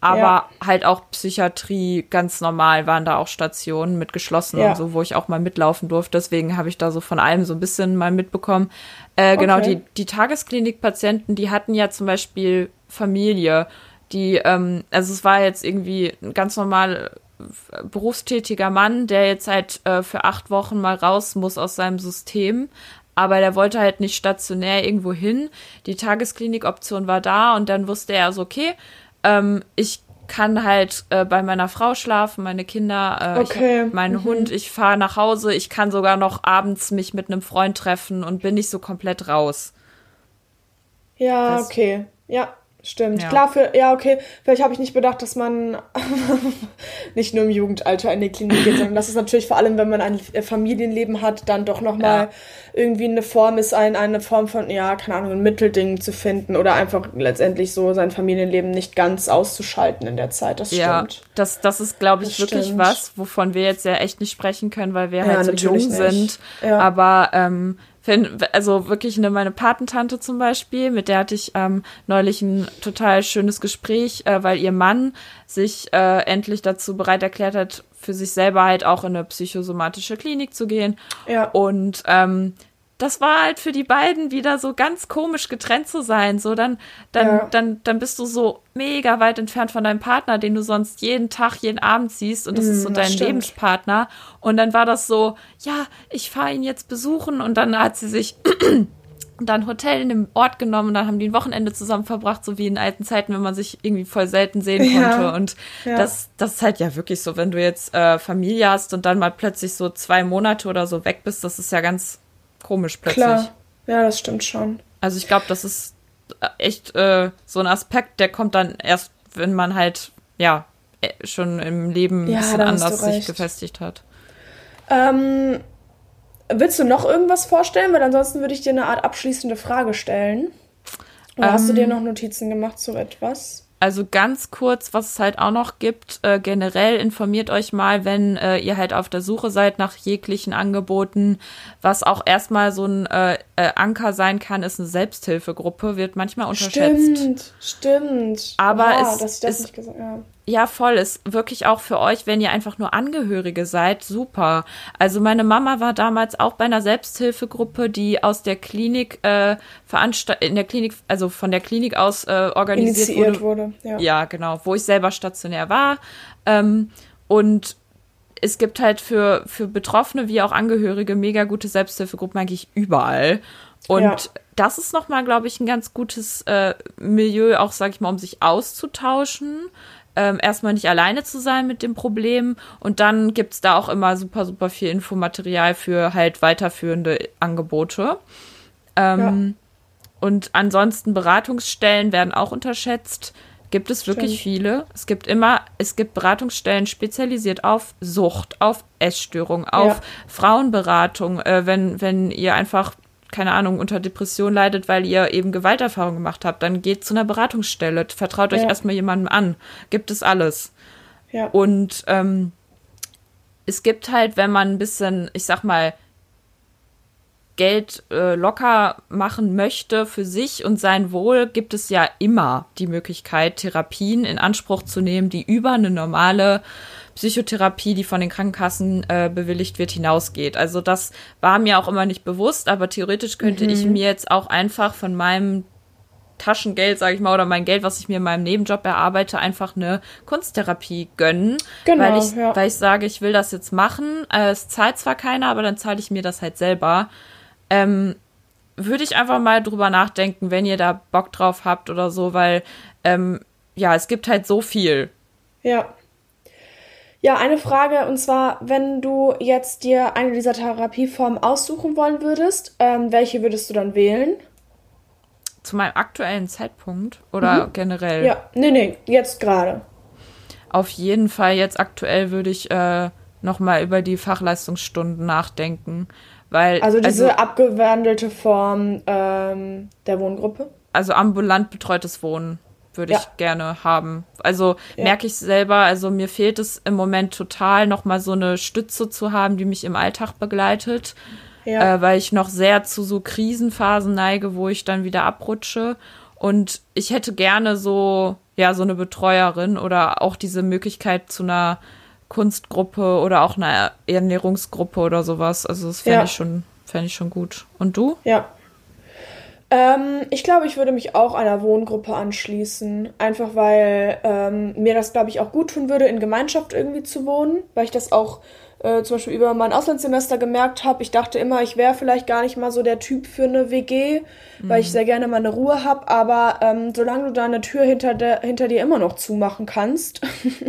aber ja. halt auch Psychiatrie ganz normal waren da auch Stationen mit geschlossen ja. und so, wo ich auch mal mitlaufen durfte. Deswegen habe ich da so von allem so ein bisschen mal mitbekommen. Äh, genau, okay. Die, die Tagesklinikpatienten, die hatten ja zum Beispiel Familie, die, ähm, also es war jetzt irgendwie ein ganz normal berufstätiger Mann, der jetzt halt äh, für acht Wochen mal raus muss aus seinem System. Aber der wollte halt nicht stationär irgendwo hin. Die Tagesklinik-Option war da und dann wusste er so, okay, ähm, ich kann halt äh, bei meiner Frau schlafen, meine Kinder, äh, okay. meinen mhm. Hund, ich fahre nach Hause, ich kann sogar noch abends mich mit einem Freund treffen und bin nicht so komplett raus. Ja, das, okay. Ja, Stimmt, ja. klar, für, ja, okay, vielleicht habe ich nicht bedacht, dass man nicht nur im Jugendalter in die Klinik geht, sondern dass es natürlich vor allem, wenn man ein Familienleben hat, dann doch nochmal. Irgendwie eine Form ist, ein, eine Form von, ja, keine Ahnung, ein Mittelding zu finden oder einfach letztendlich so sein Familienleben nicht ganz auszuschalten in der Zeit. Das stimmt. Ja, das, das ist, glaube ich, das wirklich stimmt. was, wovon wir jetzt ja echt nicht sprechen können, weil wir ja, halt so jung nicht. sind. Ja. Aber ähm, also wirklich eine, meine Patentante zum Beispiel, mit der hatte ich ähm, neulich ein total schönes Gespräch, äh, weil ihr Mann sich äh, endlich dazu bereit erklärt hat, für sich selber halt auch in eine psychosomatische Klinik zu gehen. Ja. Und ähm, das war halt für die beiden wieder so ganz komisch getrennt zu sein. So, dann, dann, ja. dann, dann bist du so mega weit entfernt von deinem Partner, den du sonst jeden Tag, jeden Abend siehst und das mm, ist so dein stimmt. Lebenspartner. Und dann war das so, ja, ich fahre ihn jetzt besuchen und dann hat sie sich dann Hotel in dem Ort genommen und dann haben die ein Wochenende zusammen verbracht, so wie in alten Zeiten, wenn man sich irgendwie voll selten sehen konnte. Ja, und ja. das, das ist halt ja wirklich so, wenn du jetzt äh, Familie hast und dann mal plötzlich so zwei Monate oder so weg bist, das ist ja ganz komisch plötzlich. Klar, ja, das stimmt schon. Also ich glaube, das ist echt äh, so ein Aspekt, der kommt dann erst, wenn man halt, ja, äh, schon im Leben ein ja, bisschen anders sich gefestigt hat. Ähm, willst du noch irgendwas vorstellen? Weil ansonsten würde ich dir eine Art abschließende Frage stellen. Oder ähm, hast du dir ähm, noch Notizen gemacht zu etwas? Also ganz kurz, was es halt auch noch gibt, äh, generell informiert euch mal, wenn äh, ihr halt auf der Suche seid nach jeglichen Angeboten. Was auch erstmal so ein äh, äh Anker sein kann, ist eine Selbsthilfegruppe, wird manchmal unterschätzt. Stimmt, stimmt. Aber ja, es ist, ja. Ja, voll. Ist wirklich auch für euch, wenn ihr einfach nur Angehörige seid, super. Also meine Mama war damals auch bei einer Selbsthilfegruppe, die aus der Klinik äh, in der Klinik, also von der Klinik aus äh, organisiert Initiiert wurde. wurde ja. ja. genau, wo ich selber stationär war. Ähm, und es gibt halt für, für Betroffene wie auch Angehörige mega gute Selbsthilfegruppen eigentlich überall. Und ja. das ist nochmal, glaube ich, ein ganz gutes äh, Milieu, auch, sag ich mal, um sich auszutauschen. Ähm, erstmal nicht alleine zu sein mit dem Problem. Und dann gibt es da auch immer super, super viel Infomaterial für halt weiterführende Angebote. Ähm, ja. Und ansonsten Beratungsstellen werden auch unterschätzt. Gibt es wirklich Stimmt. viele. Es gibt immer, es gibt Beratungsstellen spezialisiert auf Sucht, auf Essstörung, auf ja. Frauenberatung, äh, wenn, wenn ihr einfach keine Ahnung, unter Depression leidet, weil ihr eben Gewalterfahrung gemacht habt, dann geht zu einer Beratungsstelle, vertraut euch erstmal jemandem an. Gibt es alles. Ja. Und ähm, es gibt halt, wenn man ein bisschen, ich sag mal, Geld äh, locker machen möchte für sich und sein Wohl, gibt es ja immer die Möglichkeit, Therapien in Anspruch zu nehmen, die über eine normale Psychotherapie, die von den Krankenkassen äh, bewilligt wird, hinausgeht. Also das war mir auch immer nicht bewusst, aber theoretisch könnte mhm. ich mir jetzt auch einfach von meinem Taschengeld, sage ich mal, oder mein Geld, was ich mir in meinem Nebenjob erarbeite, einfach eine Kunsttherapie gönnen, genau, weil ich, ja. weil ich sage, ich will das jetzt machen. Äh, es zahlt zwar keiner, aber dann zahle ich mir das halt selber. Ähm, würde ich einfach mal drüber nachdenken, wenn ihr da Bock drauf habt oder so, weil ähm, ja, es gibt halt so viel. Ja. Ja, eine Frage, und zwar, wenn du jetzt dir eine dieser Therapieformen aussuchen wollen würdest, ähm, welche würdest du dann wählen? Zu meinem aktuellen Zeitpunkt oder mhm. generell? Ja, nee, nee, jetzt gerade. Auf jeden Fall, jetzt aktuell würde ich äh, nochmal über die Fachleistungsstunden nachdenken. Weil, also diese also, abgewandelte Form ähm, der Wohngruppe? Also ambulant betreutes Wohnen würde ja. ich gerne haben. Also ja. merke ich selber, also mir fehlt es im Moment total, nochmal so eine Stütze zu haben, die mich im Alltag begleitet. Ja. Äh, weil ich noch sehr zu so Krisenphasen neige, wo ich dann wieder abrutsche. Und ich hätte gerne so, ja, so eine Betreuerin oder auch diese Möglichkeit zu einer Kunstgruppe oder auch einer Ernährungsgruppe oder sowas. Also das fände ich schon, fände ich schon gut. Und du? Ja, ähm, ich glaube, ich würde mich auch einer Wohngruppe anschließen. Einfach weil ähm, mir das, glaube ich, auch gut tun würde, in Gemeinschaft irgendwie zu wohnen. Weil ich das auch äh, zum Beispiel über mein Auslandssemester gemerkt habe. Ich dachte immer, ich wäre vielleicht gar nicht mal so der Typ für eine WG, mhm. weil ich mhm. sehr gerne meine Ruhe habe. Aber ähm, solange du deine Tür hinter, der, hinter dir immer noch zumachen kannst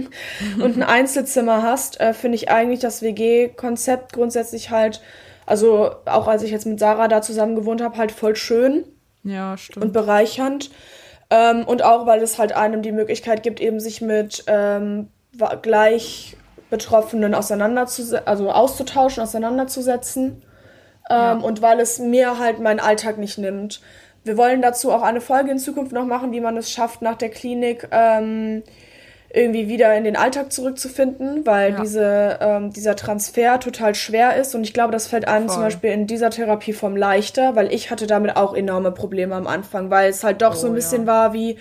und ein Einzelzimmer hast, äh, finde ich eigentlich das WG-Konzept grundsätzlich halt also auch als ich jetzt mit Sarah da zusammen gewohnt habe, halt voll schön. Ja, stimmt. Und bereichernd. Ähm, und auch, weil es halt einem die Möglichkeit gibt, eben sich mit ähm, gleich Betroffenen auseinanderzusetzen, also auszutauschen, auseinanderzusetzen. Ähm, ja. Und weil es mir halt meinen Alltag nicht nimmt. Wir wollen dazu auch eine Folge in Zukunft noch machen, wie man es schafft, nach der Klinik ähm, irgendwie wieder in den Alltag zurückzufinden, weil ja. diese, ähm, dieser Transfer total schwer ist. Und ich glaube, das fällt einem Voll. zum Beispiel in dieser Therapieform leichter, weil ich hatte damit auch enorme Probleme am Anfang, weil es halt doch oh, so ein bisschen ja. war wie,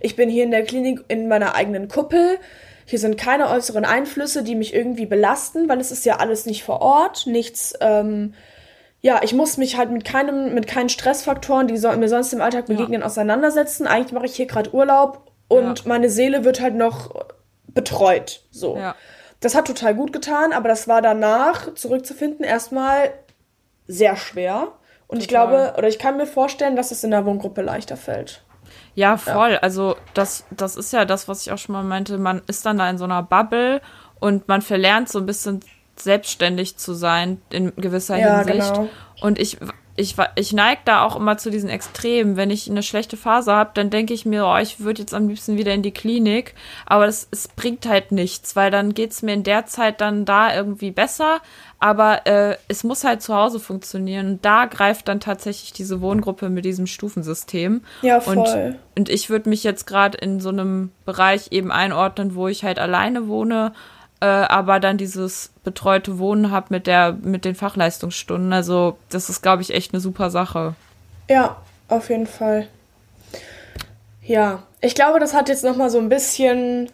ich bin hier in der Klinik in meiner eigenen Kuppel. Hier sind keine äußeren Einflüsse, die mich irgendwie belasten, weil es ist ja alles nicht vor Ort, nichts. Ähm, ja, ich muss mich halt mit keinem, mit keinen Stressfaktoren, die so, mir sonst im Alltag begegnen, ja. auseinandersetzen. Eigentlich mache ich hier gerade Urlaub und ja. meine Seele wird halt noch betreut. So. Ja. Das hat total gut getan, aber das war danach zurückzufinden erstmal sehr schwer. Und total. ich glaube, oder ich kann mir vorstellen, dass es in der Wohngruppe leichter fällt. Ja, voll. Ja. Also das, das ist ja das, was ich auch schon mal meinte. Man ist dann da in so einer Bubble und man verlernt so ein bisschen selbstständig zu sein in gewisser ja, Hinsicht. Genau. Und ich ich, ich neige da auch immer zu diesen Extremen. Wenn ich eine schlechte Phase habe, dann denke ich mir, oh, ich würde jetzt am liebsten wieder in die Klinik. Aber das, es bringt halt nichts, weil dann geht es mir in der Zeit dann da irgendwie besser. Aber äh, es muss halt zu Hause funktionieren. Und da greift dann tatsächlich diese Wohngruppe mit diesem Stufensystem. Ja, voll. Und, und ich würde mich jetzt gerade in so einem Bereich eben einordnen, wo ich halt alleine wohne äh, aber dann dieses betreute Wohnen habe mit der mit den Fachleistungsstunden. Also das ist, glaube ich, echt eine super Sache. Ja, auf jeden Fall. Ja, ich glaube, das hat jetzt noch mal so ein bisschen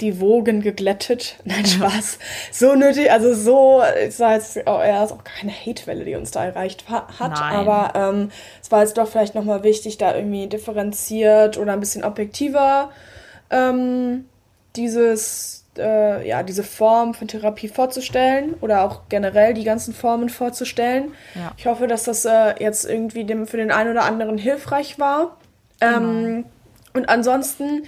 die Wogen geglättet. Nein, Spaß. So nötig, also so, ich sage jetzt, oh, ja, ist auch keine Hatewelle, die uns da erreicht hat, Nein. aber ähm, es war jetzt doch vielleicht nochmal wichtig, da irgendwie differenziert oder ein bisschen objektiver ähm, dieses äh, ja, diese Form von Therapie vorzustellen oder auch generell die ganzen Formen vorzustellen. Ja. Ich hoffe, dass das äh, jetzt irgendwie dem, für den einen oder anderen hilfreich war. Genau. Ähm, und ansonsten,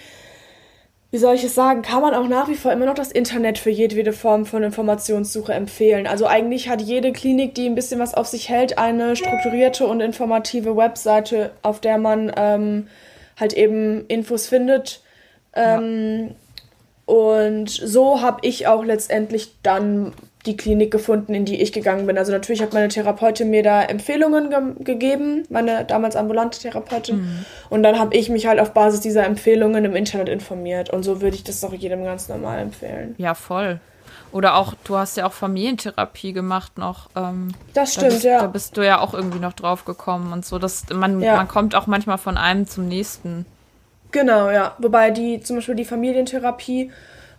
wie soll ich es sagen, kann man auch nach wie vor immer noch das Internet für jedwede Form von Informationssuche empfehlen. Also eigentlich hat jede Klinik, die ein bisschen was auf sich hält, eine strukturierte und informative Webseite, auf der man ähm, halt eben Infos findet. Ähm, ja und so habe ich auch letztendlich dann die Klinik gefunden, in die ich gegangen bin. Also natürlich hat meine Therapeutin mir da Empfehlungen ge gegeben, meine damals ambulante Therapeutin. Mhm. Und dann habe ich mich halt auf Basis dieser Empfehlungen im Internet informiert. Und so würde ich das auch jedem ganz normal empfehlen. Ja, voll. Oder auch, du hast ja auch Familientherapie gemacht noch. Ähm, das stimmt, da bist, ja. Da bist du ja auch irgendwie noch drauf gekommen und so. Dass man, ja. man kommt auch manchmal von einem zum nächsten. Genau, ja. Wobei die, zum Beispiel die Familientherapie,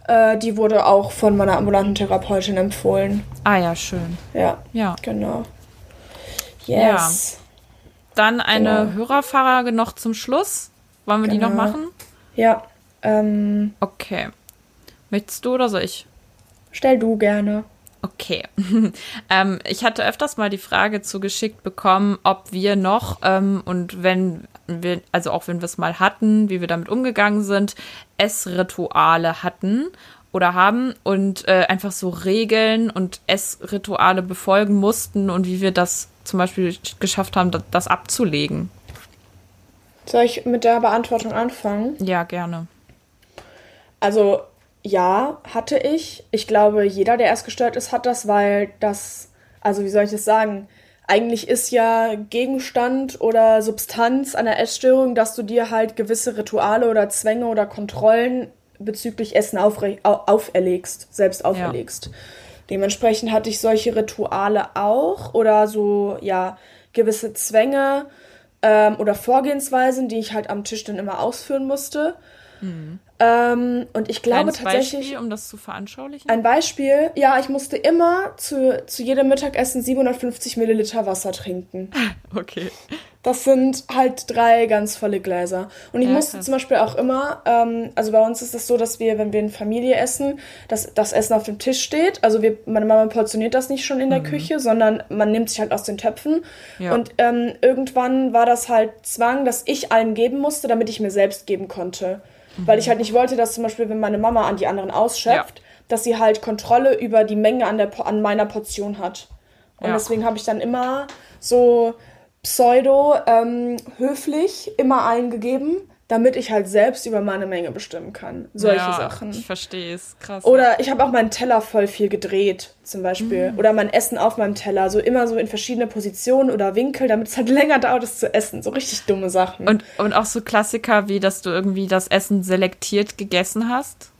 äh, die wurde auch von meiner ambulanten Therapeutin empfohlen. Ah ja, schön. Ja. Ja. Genau. Yes. Ja. Dann eine genau. Hörerfrage noch zum Schluss. Wollen wir genau. die noch genau. machen? Ja. Ähm, okay. Möchtest du oder soll ich? Stell du gerne. Okay. ähm, ich hatte öfters mal die Frage zugeschickt bekommen, ob wir noch ähm, und wenn wir, also auch wenn wir es mal hatten, wie wir damit umgegangen sind, Essrituale hatten oder haben und äh, einfach so Regeln und Essrituale befolgen mussten und wie wir das zum Beispiel geschafft haben, das, das abzulegen. Soll ich mit der Beantwortung anfangen? Ja, gerne. Also ja, hatte ich. Ich glaube, jeder, der erst gestört ist, hat das, weil das, also wie soll ich das sagen? Eigentlich ist ja Gegenstand oder Substanz einer Essstörung, dass du dir halt gewisse Rituale oder Zwänge oder Kontrollen bezüglich Essen auferlegst, selbst auferlegst. Ja. Dementsprechend hatte ich solche Rituale auch oder so, ja, gewisse Zwänge ähm, oder Vorgehensweisen, die ich halt am Tisch dann immer ausführen musste. Mhm. Ähm, und ich glaube Kleines tatsächlich. Beispiel, um das zu veranschaulichen? Ein Beispiel, ja, ich musste immer zu, zu jedem Mittagessen 750 Milliliter Wasser trinken. Okay. Das sind halt drei ganz volle Gläser. Und ich ja, musste krass. zum Beispiel auch immer, ähm, also bei uns ist es das so, dass wir, wenn wir in Familie essen, dass das Essen auf dem Tisch steht. Also wir, meine Mama portioniert das nicht schon in der mhm. Küche, sondern man nimmt sich halt aus den Töpfen. Ja. Und ähm, irgendwann war das halt Zwang, dass ich allen geben musste, damit ich mir selbst geben konnte. Mhm. Weil ich halt nicht wollte, dass zum Beispiel, wenn meine Mama an die anderen ausschöpft, ja. dass sie halt Kontrolle über die Menge an, der, an meiner Portion hat. Und ja. deswegen habe ich dann immer so pseudo ähm, höflich immer allen gegeben, damit ich halt selbst über meine Menge bestimmen kann. Solche ja, Sachen. Ich verstehe es, krass. Oder ich habe auch meinen Teller voll viel gedreht, zum Beispiel. Mhm. Oder mein Essen auf meinem Teller, so immer so in verschiedene Positionen oder Winkel, damit es halt länger dauert, es zu essen. So richtig dumme Sachen. Und, und auch so Klassiker, wie dass du irgendwie das Essen selektiert gegessen hast?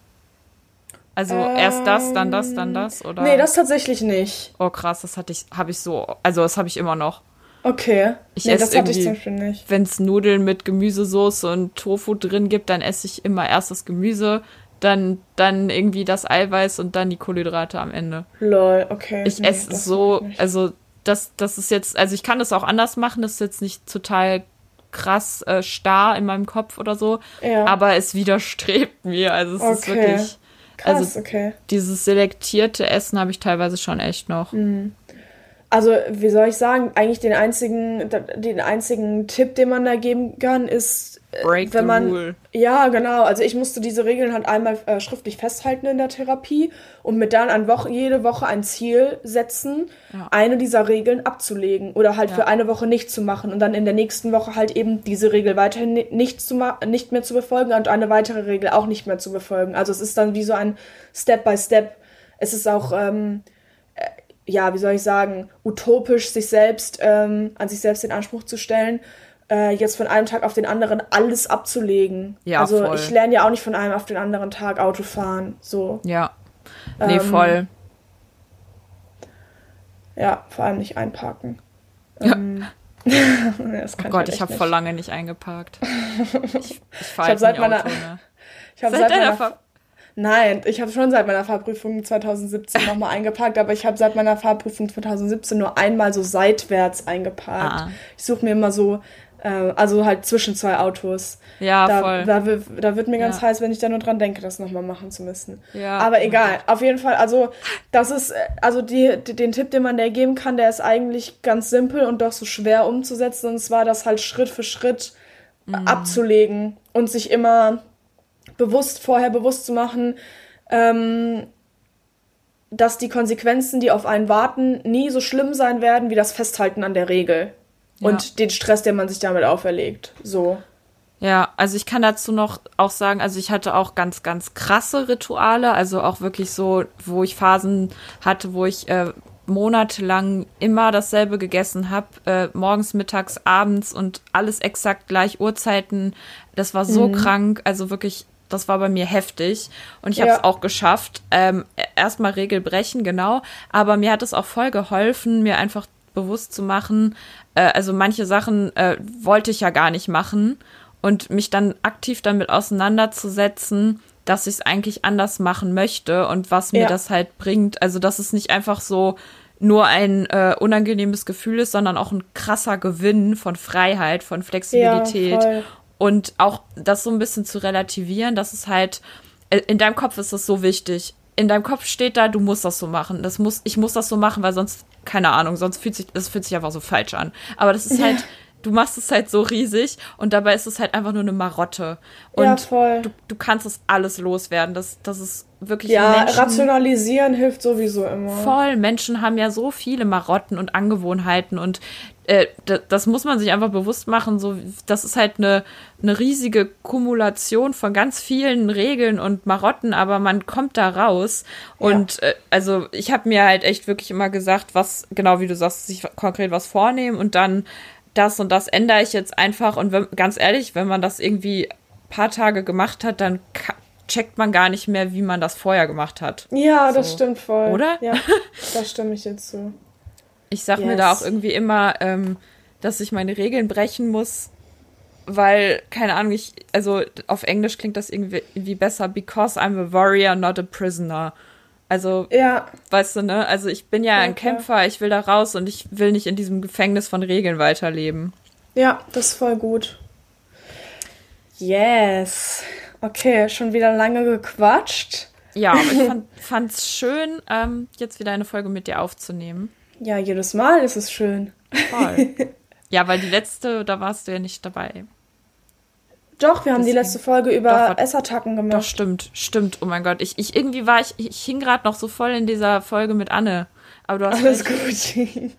Also ähm, erst das, dann das, dann das, oder? Nee, das tatsächlich nicht. Oh krass, das hatte ich, habe ich so, also das habe ich immer noch. Okay. Ich nee, das hatte ich zum Beispiel nicht. Wenn es Nudeln mit Gemüsesoße und Tofu drin gibt, dann esse ich immer erst das Gemüse, dann, dann irgendwie das Eiweiß und dann die Kohlenhydrate am Ende. Lol, okay. Ich nee, esse so, also das, das ist jetzt, also ich kann das auch anders machen, das ist jetzt nicht total krass äh, starr in meinem Kopf oder so, ja. aber es widerstrebt mir. Also es okay. ist wirklich. Krass, also okay. Dieses selektierte Essen habe ich teilweise schon echt noch. Mhm. Also, wie soll ich sagen, eigentlich den einzigen, den einzigen Tipp, den man da geben kann, ist, äh, Break wenn man. Rule. Ja, genau. Also ich musste diese Regeln halt einmal äh, schriftlich festhalten in der Therapie und mir dann an Woche, jede Woche ein Ziel setzen, ja. eine dieser Regeln abzulegen oder halt ja. für eine Woche nicht zu machen und dann in der nächsten Woche halt eben diese Regel weiterhin nicht, zu nicht mehr zu befolgen und eine weitere Regel auch nicht mehr zu befolgen. Also es ist dann wie so ein Step by Step. Es ist auch. Ähm, ja, wie soll ich sagen, utopisch, sich selbst, ähm, an sich selbst den Anspruch zu stellen, äh, jetzt von einem Tag auf den anderen alles abzulegen. Ja, also voll. ich lerne ja auch nicht von einem auf den anderen Tag Auto fahren. So. Ja. Nee, ähm, voll. Ja, vor allem nicht einparken. Ähm, oh Gott, ich habe vor lange nicht eingeparkt. Ich, ich fahre seit meiner. Auto, ne? Ich habe seit, seit, meiner, Nein, ich habe schon seit meiner Fahrprüfung 2017 nochmal eingepackt, aber ich habe seit meiner Fahrprüfung 2017 nur einmal so seitwärts eingeparkt. Ah. Ich suche mir immer so, äh, also halt zwischen zwei Autos. Ja, da, voll. Da, da wird mir ganz ja. heiß, wenn ich da nur dran denke, das nochmal machen zu müssen. Ja. Aber egal, auf jeden Fall, also das ist, also die, die, den Tipp, den man da geben kann, der ist eigentlich ganz simpel und doch so schwer umzusetzen. Und zwar das halt Schritt für Schritt mhm. abzulegen und sich immer bewusst vorher bewusst zu machen, ähm, dass die Konsequenzen, die auf einen warten, nie so schlimm sein werden wie das Festhalten an der Regel ja. und den Stress, den man sich damit auferlegt. So. Ja, also ich kann dazu noch auch sagen, also ich hatte auch ganz, ganz krasse Rituale, also auch wirklich so, wo ich Phasen hatte, wo ich äh, monatelang immer dasselbe gegessen habe, äh, morgens, mittags, abends und alles exakt gleich Uhrzeiten. Das war so mhm. krank, also wirklich das war bei mir heftig und ich habe es auch geschafft. Ähm, Erstmal Regel brechen, genau. Aber mir hat es auch voll geholfen, mir einfach bewusst zu machen. Äh, also manche Sachen äh, wollte ich ja gar nicht machen und mich dann aktiv damit auseinanderzusetzen, dass ich es eigentlich anders machen möchte und was mir ja. das halt bringt. Also dass es nicht einfach so nur ein äh, unangenehmes Gefühl ist, sondern auch ein krasser Gewinn von Freiheit, von Flexibilität ja, und auch das so ein bisschen zu relativieren, dass es halt, äh, in deinem Kopf ist das so wichtig. In deinem Kopf steht da, du musst das so machen. Das muss, ich muss das so machen, weil sonst, keine Ahnung, sonst fühlt sich, das fühlt sich einfach so falsch an. Aber das ist halt, du machst es halt so riesig und dabei ist es halt einfach nur eine Marotte. Und ja, voll. Du, du kannst das alles loswerden. Das, das ist wirklich. Ja, Menschen, rationalisieren hilft sowieso immer. Voll. Menschen haben ja so viele Marotten und Angewohnheiten und äh, das muss man sich einfach bewusst machen. So, das ist halt eine, eine riesige Kumulation von ganz vielen Regeln und Marotten, aber man kommt da raus. Und äh, also ich habe mir halt echt wirklich immer gesagt, was, genau wie du sagst, sich konkret was vornehmen und dann das und das ändere ich jetzt einfach. Und wenn, ganz ehrlich, wenn man das irgendwie paar Tage gemacht hat, dann checkt man gar nicht mehr, wie man das vorher gemacht hat. Ja, so. das stimmt voll. Oder? Ja, da stimme ich jetzt zu. Ich sag yes. mir da auch irgendwie immer, ähm, dass ich meine Regeln brechen muss, weil, keine Ahnung, ich, also auf Englisch klingt das irgendwie, irgendwie besser, because I'm a warrior, not a prisoner. Also, ja. weißt du, ne? Also ich bin ja, ja ein Kämpfer, ich will da raus und ich will nicht in diesem Gefängnis von Regeln weiterleben. Ja, das ist voll gut. Yes. Okay, schon wieder lange gequatscht. Ja, aber ich fand es schön, ähm, jetzt wieder eine Folge mit dir aufzunehmen. Ja, jedes Mal ist es schön. Voll. ja, weil die letzte, da warst du ja nicht dabei. Doch, wir haben Deswegen. die letzte Folge über doch, Essattacken gemacht. Doch, stimmt, stimmt. Oh mein Gott. Ich, ich irgendwie war ich, ich hing gerade noch so voll in dieser Folge mit Anne. Aber du hast Alles gut.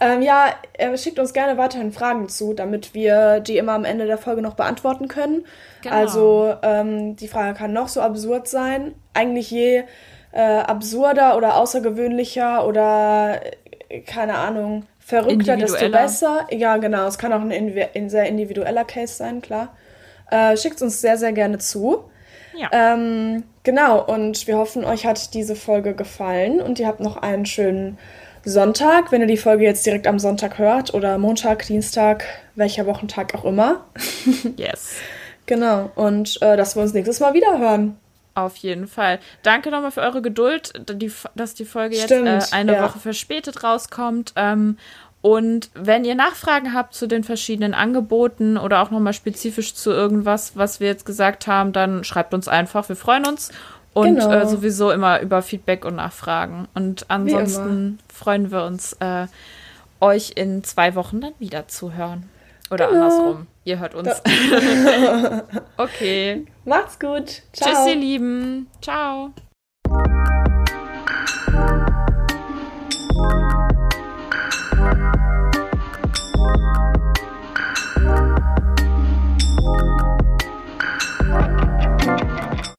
ähm, ja, äh, schickt uns gerne weiterhin Fragen zu, damit wir die immer am Ende der Folge noch beantworten können. Genau. Also ähm, die Frage kann noch so absurd sein. Eigentlich je äh, absurder oder außergewöhnlicher oder äh, keine Ahnung verrückter, desto besser. Ja, genau. Es kann auch ein, ein sehr individueller Case sein, klar. Äh, Schickt uns sehr, sehr gerne zu. Ja. Ähm, genau, und wir hoffen, euch hat diese Folge gefallen und ihr habt noch einen schönen Sonntag, wenn ihr die Folge jetzt direkt am Sonntag hört oder Montag, Dienstag, welcher Wochentag auch immer. yes. Genau, und äh, dass wir uns nächstes Mal wieder hören. Auf jeden Fall. Danke nochmal für eure Geduld, die, dass die Folge jetzt Stimmt, äh, eine ja. Woche verspätet rauskommt. Ähm, und wenn ihr Nachfragen habt zu den verschiedenen Angeboten oder auch nochmal spezifisch zu irgendwas, was wir jetzt gesagt haben, dann schreibt uns einfach. Wir freuen uns. Und genau. äh, sowieso immer über Feedback und Nachfragen. Und ansonsten freuen wir uns, äh, euch in zwei Wochen dann wieder zu hören. Oder genau. andersrum. Ihr hört uns. okay. Macht's gut. Ciao. Tschüss, ihr Lieben. Ciao.